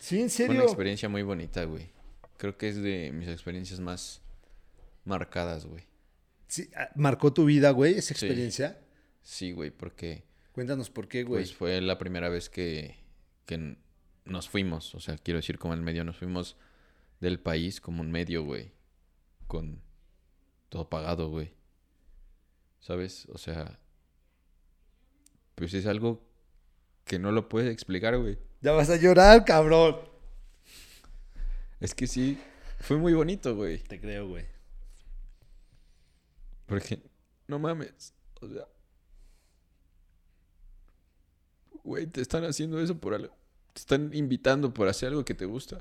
Sí, en Fue una serio. experiencia muy bonita, güey. Creo que es de mis experiencias más marcadas, güey. Sí, ah, marcó tu vida, güey, esa Sí. experiencia. Sí, güey, porque Cuéntanos por qué, güey. pues fue la primera vez que, que nos fuimos. O sea, quiero decir, como el medio, nos fuimos del país como un medio, güey. Con todo pagado, güey. ¿Sabes? O sea, pues es algo que no lo puedes explicar, güey. Ya vas a llorar, cabrón. Es que sí, fue muy bonito, güey. Te creo, güey. Porque, no mames, o sea... Güey, te están haciendo eso por algo. Te están invitando por hacer algo que te gusta.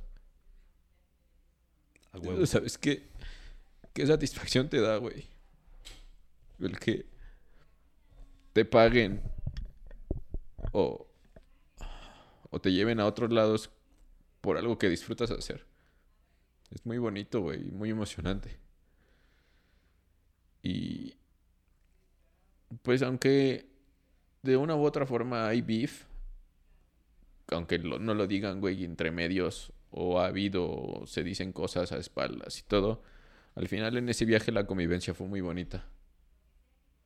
A huevo. ¿Sabes qué? ¿Qué satisfacción te da, güey? El que te paguen o, o te lleven a otros lados por algo que disfrutas hacer. Es muy bonito, güey, muy emocionante. Y pues aunque de una u otra forma hay beef, aunque no lo digan, güey, entre medios, o ha habido, o se dicen cosas a espaldas y todo, al final en ese viaje la convivencia fue muy bonita.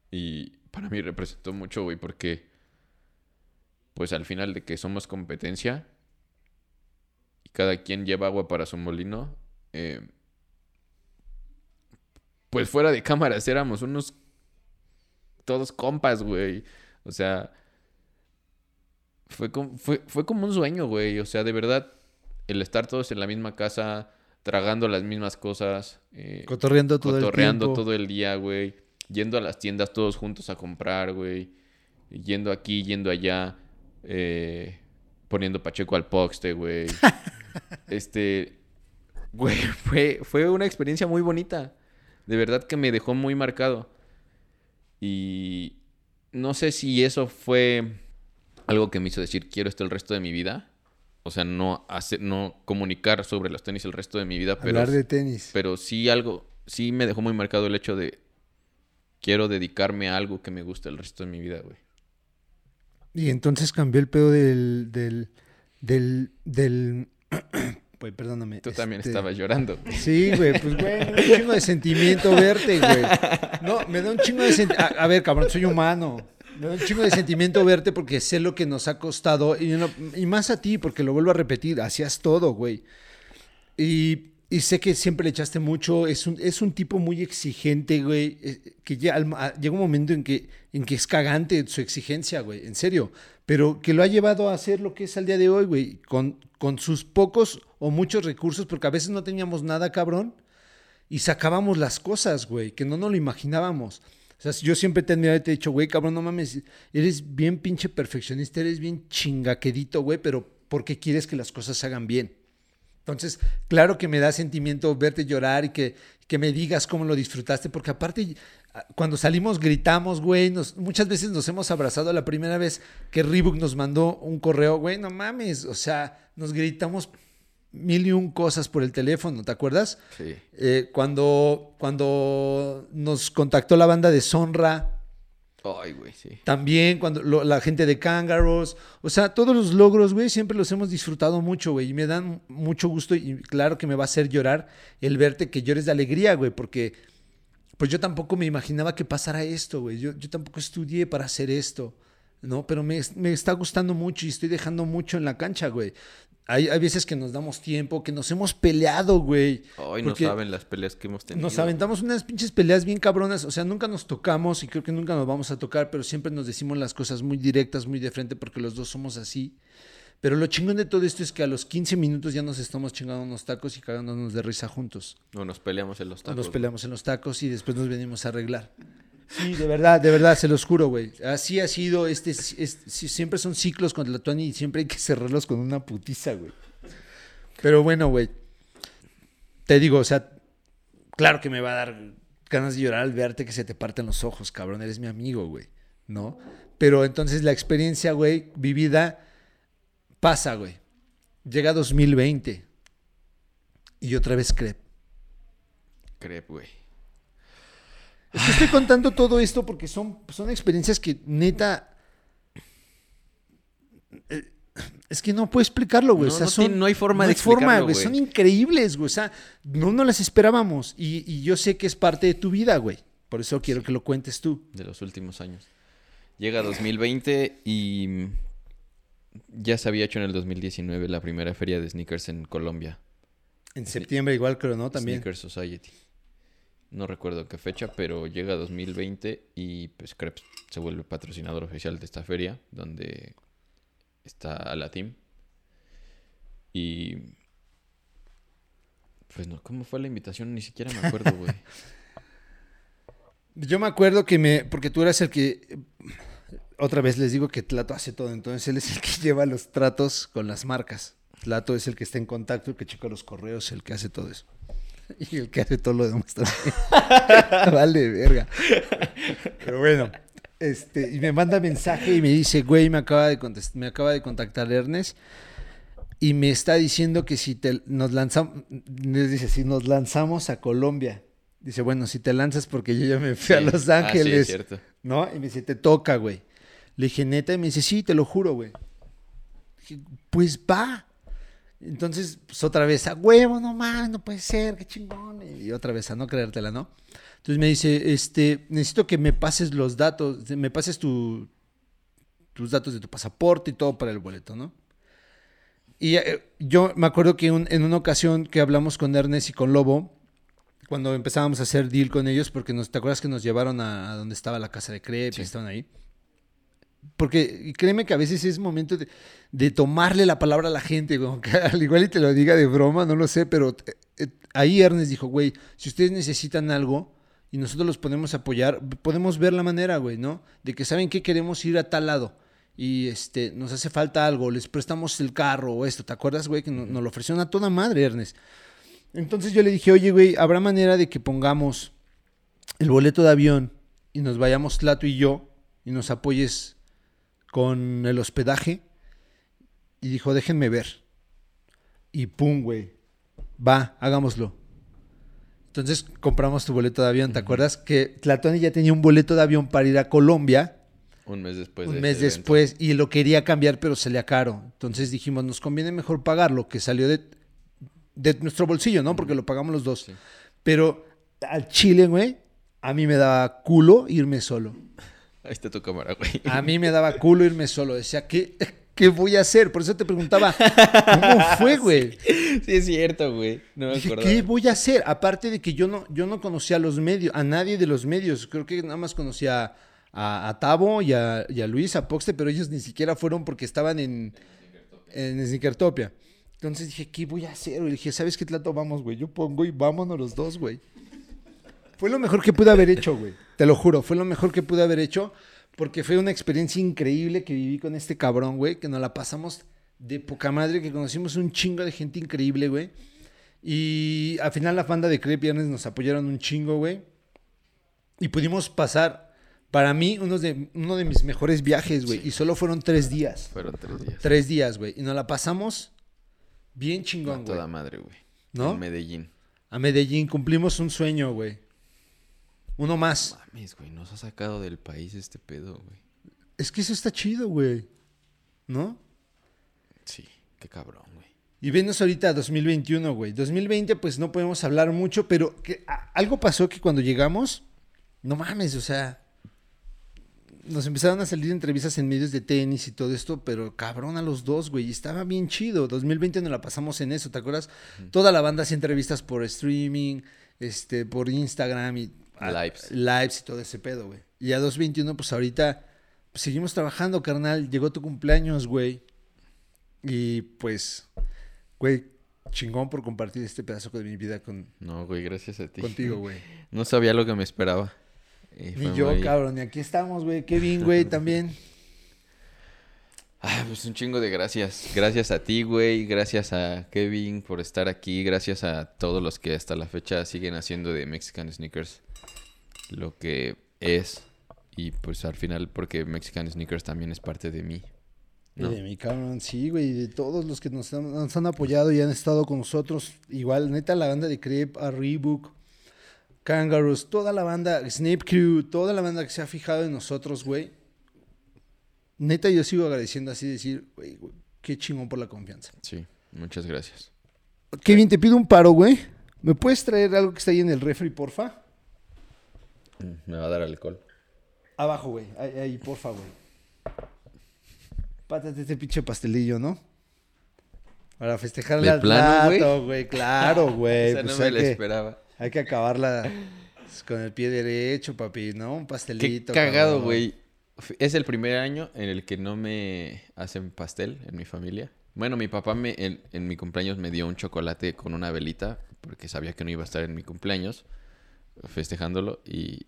Y para mí representó mucho, güey, porque, pues al final de que somos competencia y cada quien lleva agua para su molino, eh, pues fuera de cámaras éramos unos todos compas, güey. O sea, fue como, fue, fue como un sueño, güey. O sea, de verdad, el estar todos en la misma casa, tragando las mismas cosas, eh, Cotorreando todo cotorreando el tiempo. todo el día, güey. Yendo a las tiendas todos juntos a comprar, güey. Yendo aquí, yendo allá. eh, poniendo Pacheco al poste, güey. este. Güey, fue, fue una experiencia muy bonita. De verdad que me dejó muy marcado. Y no sé si eso fue algo que me hizo decir quiero esto el resto de mi vida. O sea, no, hacer, no comunicar sobre los tenis el resto de mi vida, pero, Hablar de tenis. pero sí algo, sí me dejó muy marcado el hecho de quiero dedicarme a algo que me guste el resto de mi vida, güey. Y entonces cambió el pedo del. del. del. del. Pues perdóname. Tú también este, estabas llorando. Sí, güey, pues güey, me da un chingo de sentimiento verte, güey. No, me da un chingo de sentimiento. A, a ver, cabrón, soy humano. Me da un chingo de sentimiento verte porque sé lo que nos ha costado. Y, no- y más a ti, porque lo vuelvo a repetir. Hacías todo, güey. Y, y sé que siempre le echaste mucho. Es un, es un tipo muy exigente, güey. eh, Que ya, llega un momento en que, en que es cagante su exigencia, güey. En serio. Pero que lo ha llevado a hacer lo que es al día de hoy, güey. Con, con sus pocos o muchos recursos, porque a veces no teníamos nada, cabrón. Y sacábamos las cosas, güey, que no nos lo imaginábamos. O sea, yo siempre te he y te he dicho, güey, cabrón, no mames, eres bien pinche perfeccionista, eres bien chingaquedito, güey, pero porque quieres que las cosas se hagan bien. Entonces, claro que me da sentimiento verte llorar y que, que me digas cómo lo disfrutaste, porque aparte, cuando salimos gritamos, güey, nos- muchas veces nos hemos abrazado. La primera vez que Reebok nos mandó un correo, güey, no mames, o sea, nos gritamos mil y un cosas por el teléfono, ¿te acuerdas? Sí. Eh, cuando, cuando nos contactó la banda de Sonra, Ay, güey, sí. también cuando lo- la gente de Kangaroos, o sea, todos los logros, güey, siempre los hemos disfrutado mucho, güey, y me dan mucho gusto y claro que me va a hacer llorar el verte que llores de alegría, güey, porque pues yo tampoco me imaginaba que pasara esto, güey, yo, yo tampoco estudié para hacer esto, ¿no? Pero me, me está gustando mucho y estoy dejando mucho en la cancha, güey. Hay, hay veces que nos damos tiempo, que nos hemos peleado, güey. Ay, no saben las peleas que hemos tenido. nos aventamos unas pinches peleas bien cabronas. O sea, nunca nos tocamos y creo que nunca nos vamos a tocar, pero siempre nos decimos las cosas muy directas, muy de frente, porque los dos somos así. Pero lo chingón de todo esto es que a los 15 minutos ya nos estamos chingando unos tacos y cagándonos de risa juntos. O nos peleamos en los tacos. Nos peleamos en los tacos y después nos venimos a arreglar. Sí, de verdad, de verdad, se los juro, güey. Así ha sido, este, siempre son ciclos con la Tony y siempre hay que cerrarlos con una putiza, güey. Pero bueno, güey. Te digo, o sea, claro que me va a dar ganas de llorar al verte que se te parten los ojos, cabrón. Eres mi amigo, güey. ¿No? Pero entonces la experiencia, güey, vivida, pasa, güey. Llega 2020 y otra vez crep. Crep, güey. Es que estoy contando todo esto porque son, son experiencias que neta. eh, Es que no puedo explicarlo, güey. No, o sea, no son- tiene- no hay forma de forma, explicarlo, güey. güey. Son increíbles, güey. O sea, no nos las esperábamos. Y, y yo sé que es parte de tu vida, güey. Por eso quiero que lo cuentes tú. de los últimos años. Llega 2020 y ya se había hecho en el 2019 la primera feria de sneakers en Colombia. En septiembre, igual creo, ¿no? También. Sneaker Society. No recuerdo qué fecha, pero llega 2020 y pues Krebs se vuelve patrocinador oficial de esta feria, donde está la team. Y pues no, ¿cómo fue la invitación? Ni siquiera me acuerdo, güey. Yo me acuerdo que me. Porque tú eras el que. Otra vez les digo que Tlato hace todo. Entonces él es el que lleva los tratos con las marcas. Tlato es el que está en contacto, el que checa los correos, el que hace todo eso. Y el que hace todo lo demás también. vale, verga. Pero bueno. Este, y me manda mensaje y me dice, güey, me acaba de me acaba de contactar Ernest y me está diciendo que si te nos lanzamos, dice, si nos lanzamos a Colombia. Dice, bueno, si te lanzas porque yo ya me fui a. Los Ah, sí, es Ángeles. cierto. ¿No? Y me dice, te toca, güey. Le dije, neta, y me dice, sí, te lo juro, güey. Dije, pues va. Entonces, pues otra vez, a huevo, no mames, no puede ser, qué chingón. Y otra vez, a no creértela, ¿no? Entonces me dice, este, necesito que me pases los datos, me pases tu, tus datos de tu pasaporte y todo para el boleto, ¿no? Y eh, yo me acuerdo que un- en una ocasión que hablamos con Ernest y con Lobo, cuando empezábamos a hacer deal con ellos, porque nos, ¿te acuerdas que nos llevaron a, a donde estaba la casa de crepes y estaban ahí? Porque créeme que a veces es momento de, de tomarle la palabra a la gente, güey, aunque al igual y te lo diga de broma, no lo sé, pero eh, eh, ahí Ernest dijo, güey, si ustedes necesitan algo y nosotros los podemos apoyar, podemos ver la manera, güey, ¿no? De que saben que queremos ir a tal lado y este nos hace falta algo, les prestamos el carro o esto, ¿te acuerdas, güey? Que no- nos, lo ofrecieron a toda madre, Ernest. Entonces yo le dije, oye, güey, ¿habrá manera de que pongamos el boleto de avión y nos vayamos Tlato y yo y nos apoyes con el hospedaje? Y dijo, déjenme ver. Y pum, güey. Va, hagámoslo. Entonces compramos tu boleto de avión. ¿Te acuerdas que Tlatoni ya tenía un boleto de avión para ir a Colombia? Un mes después un de mes evento. después y lo quería cambiar, pero salía caro. Entonces dijimos, nos conviene mejor pagarlo, que salió de, de nuestro bolsillo, ¿no? Porque lo pagamos los dos. Sí. Pero al Chile, güey, a mí me daba culo irme solo. Ahí está tu cámara, güey. A mí me daba culo irme solo. Decía, ¿qué, qué voy a hacer? Por eso te preguntaba, ¿cómo fue, güey? Sí, es cierto, güey. No me Dije. ¿qué voy a hacer? Aparte de que yo no, yo no conocía a los medios, a nadie de los medios. Creo que nada más conocía a, a Tavo y a, y a Luis, a Poxte, pero ellos ni siquiera fueron porque estaban en, en Snickertopia. Entonces dije, ¿qué voy a hacer? Y dije, ¿sabes qué trato vamos, güey? Yo pongo y vámonos los dos, güey. Fue lo mejor que pude haber hecho, güey. Te lo juro, fue lo mejor que pude haber hecho porque fue una experiencia increíble que viví con este cabrón, güey, que nos la pasamos de poca madre, que conocimos un chingo de gente increíble, güey. Y al final la banda de Creep Viernes nos apoyaron un chingo, güey. Y pudimos pasar, para mí, uno de, uno de mis mejores viajes, güey. Y solo fueron tres días. Fueron tres días. Tres días, güey. Y nos la pasamos bien chingón, güey. toda madre, güey. ¿No? En Medellín. A Medellín cumplimos un sueño, güey. Uno más. Mames, güey. Nos ha sacado del país este pedo, güey. Es que eso está chido, güey. ¿No? Sí, qué cabrón, güey. Y venos ahorita a 2021, güey. 2020, pues no podemos hablar mucho, pero que, a- algo pasó que cuando llegamos, no mames, o sea, nos empezaron a salir entrevistas en medios de tenis y todo esto, pero cabrón a los dos, güey. Y estaba bien chido. 2020 nos la pasamos en eso, ¿te acuerdas? Toda la banda hacía entrevistas por streaming, este, por Instagram y Lives. lives y todo ese pedo, güey. Y a 2021, pues ahorita pues, seguimos trabajando, carnal. Llegó tu cumpleaños, güey. Y pues, güey, chingón por compartir este pedazo de mi vida con, No, güey, gracias a ti. contigo, güey. No sabía lo que me esperaba. Y Ni yo, muy- cabrón. Y aquí estamos, güey. Kevin, güey, también. Ah, pues un chingo de gracias. Gracias a ti, güey. Gracias a Kevin por estar aquí. Gracias a todos los que hasta la fecha siguen haciendo de Mexican Sneakers lo que es. Y pues al final, porque Mexican Sneakers también es parte de mí. Y ¿no? de mi cabrón, sí, güey. y De todos los que nos han, nos han apoyado y han estado con nosotros. Igual, neta, la banda de Creep, a Reebok, Kangaroos, toda la banda, Snape Crew, toda la banda que se ha fijado en nosotros, güey. Neta, yo sigo agradeciendo así, decir, güey, güey, qué chingón por la confianza. Sí, muchas gracias. Kevin, te pido un paro, güey. ¿Me puedes traer algo que está ahí en el refri, porfa? Me va a dar alcohol. Abajo, güey. Ahí, ahí, porfa, güey. Pátate este pinche pastelillo, ¿no? Para festejar ¿De al plano, plato, güey. Claro, güey. Esa Pues no me la que, esperaba. hay que acabarla con el pie derecho, papi, ¿no? Un Qué pastelito. cagado, cabrón. güey. Es el primer año en el que no me hacen pastel en mi familia. Bueno, mi papá me, en, en mi cumpleaños me dio un chocolate con una velita porque sabía que no iba a estar en mi cumpleaños festejándolo y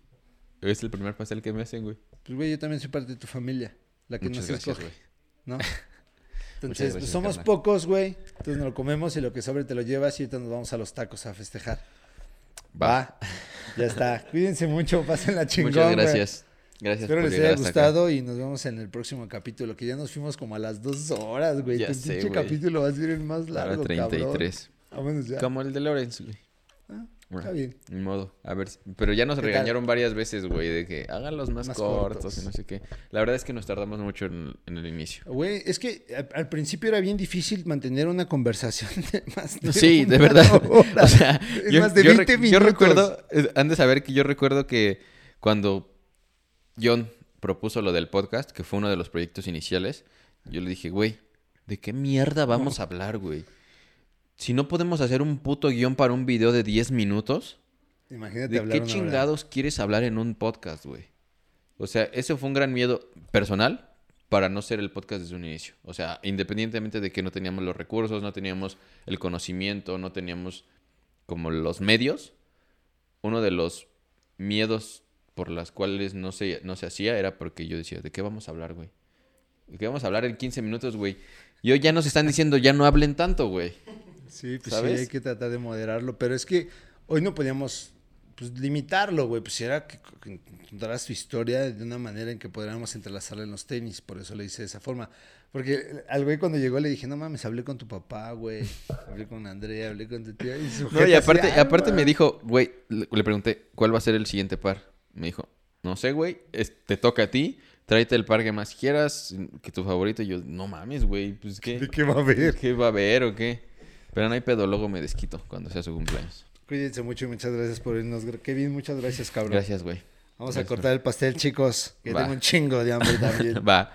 es el primer pastel que me hacen, güey. Pues, güey, yo también soy parte de tu familia. La que Muchas nos gracias, escoge, güey. ¿no? Entonces, gracias, pues somos carnal. pocos, güey. Entonces nos lo comemos y lo que sobre te lo llevas y ahorita nos vamos a los tacos a festejar. Va. Ya está. Cuídense mucho, pasen la chingón, Muchas güey. gracias. Gracias Espero por les haya acá. gustado y nos vemos en el próximo capítulo, que ya nos fuimos como a las dos horas, güey. Ya sé, güey. capítulo va a ser el más Ahora largo, 33. cabrón. Vámonos ya. Como el de Lorenz, güey. Está bien. Ni modo. A ver, pero ya nos regañaron varias veces, güey, de que háganlos más, Más cortos, cortos. y no sé qué. La verdad es que nos tardamos mucho en, en el inicio. Güey, es que al, al principio era bien difícil mantener una conversación de más de Sí, de verdad. hora. O sea, Es yo, más de yo 20 rec- yo minutos. recuerdo, han de saber que yo recuerdo que cuando John propuso lo del podcast, que fue uno de los proyectos iniciales, yo le dije, güey, ¿de qué mierda vamos a hablar, güey? Si no podemos hacer un puto guion para un video de 10 minutos, Imagínate ¿de hablar qué hora. chingados quieres hablar en un podcast, güey? O sea, ese fue un gran miedo personal para no ser el podcast desde un inicio. O sea, independientemente de que no teníamos los recursos, no teníamos el conocimiento, no teníamos como los medios, uno de los miedos por las cuales no se, no se hacía era porque yo decía, ¿de qué vamos a hablar, güey? ¿De qué vamos a hablar en 15 minutos, güey? Y hoy ya nos están diciendo, ya no hablen tanto, güey. Sí, pues ¿Sabes? sí, hay que tratar de moderarlo. Pero es que hoy no podíamos pues, limitarlo, güey. Pues era que, que contaras tu historia de una manera en que podríamos entrelazarla en los tenis. Por eso le hice de esa forma. Porque al güey cuando llegó le dije, no mames, hablé con tu papá, güey. Hablé con Andrea, hablé con tu tía. Y, su No, y aparte, "Ah, aparte me güey". dijo, güey, le, pregunté, ¿cuál va a ser el siguiente par? Me dijo, no sé, güey, te toca a ti, tráete el par que más quieras, que tu favorito. Y yo, no mames, güey, pues ¿De qué, qué va a haber? ¿qué va a haber o qué? Pero no hay pedo, luego me desquito cuando sea su cumpleaños. Cuídense mucho y muchas gracias por irnos. Kevin, muchas gracias, cabrón. Gracias, güey. Vamos a cortar el pastel, chicos. Que Va. tengo un chingo de hambre también. Va.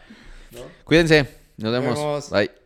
Cuídense. Nos vemos. Nos vemos. Bye.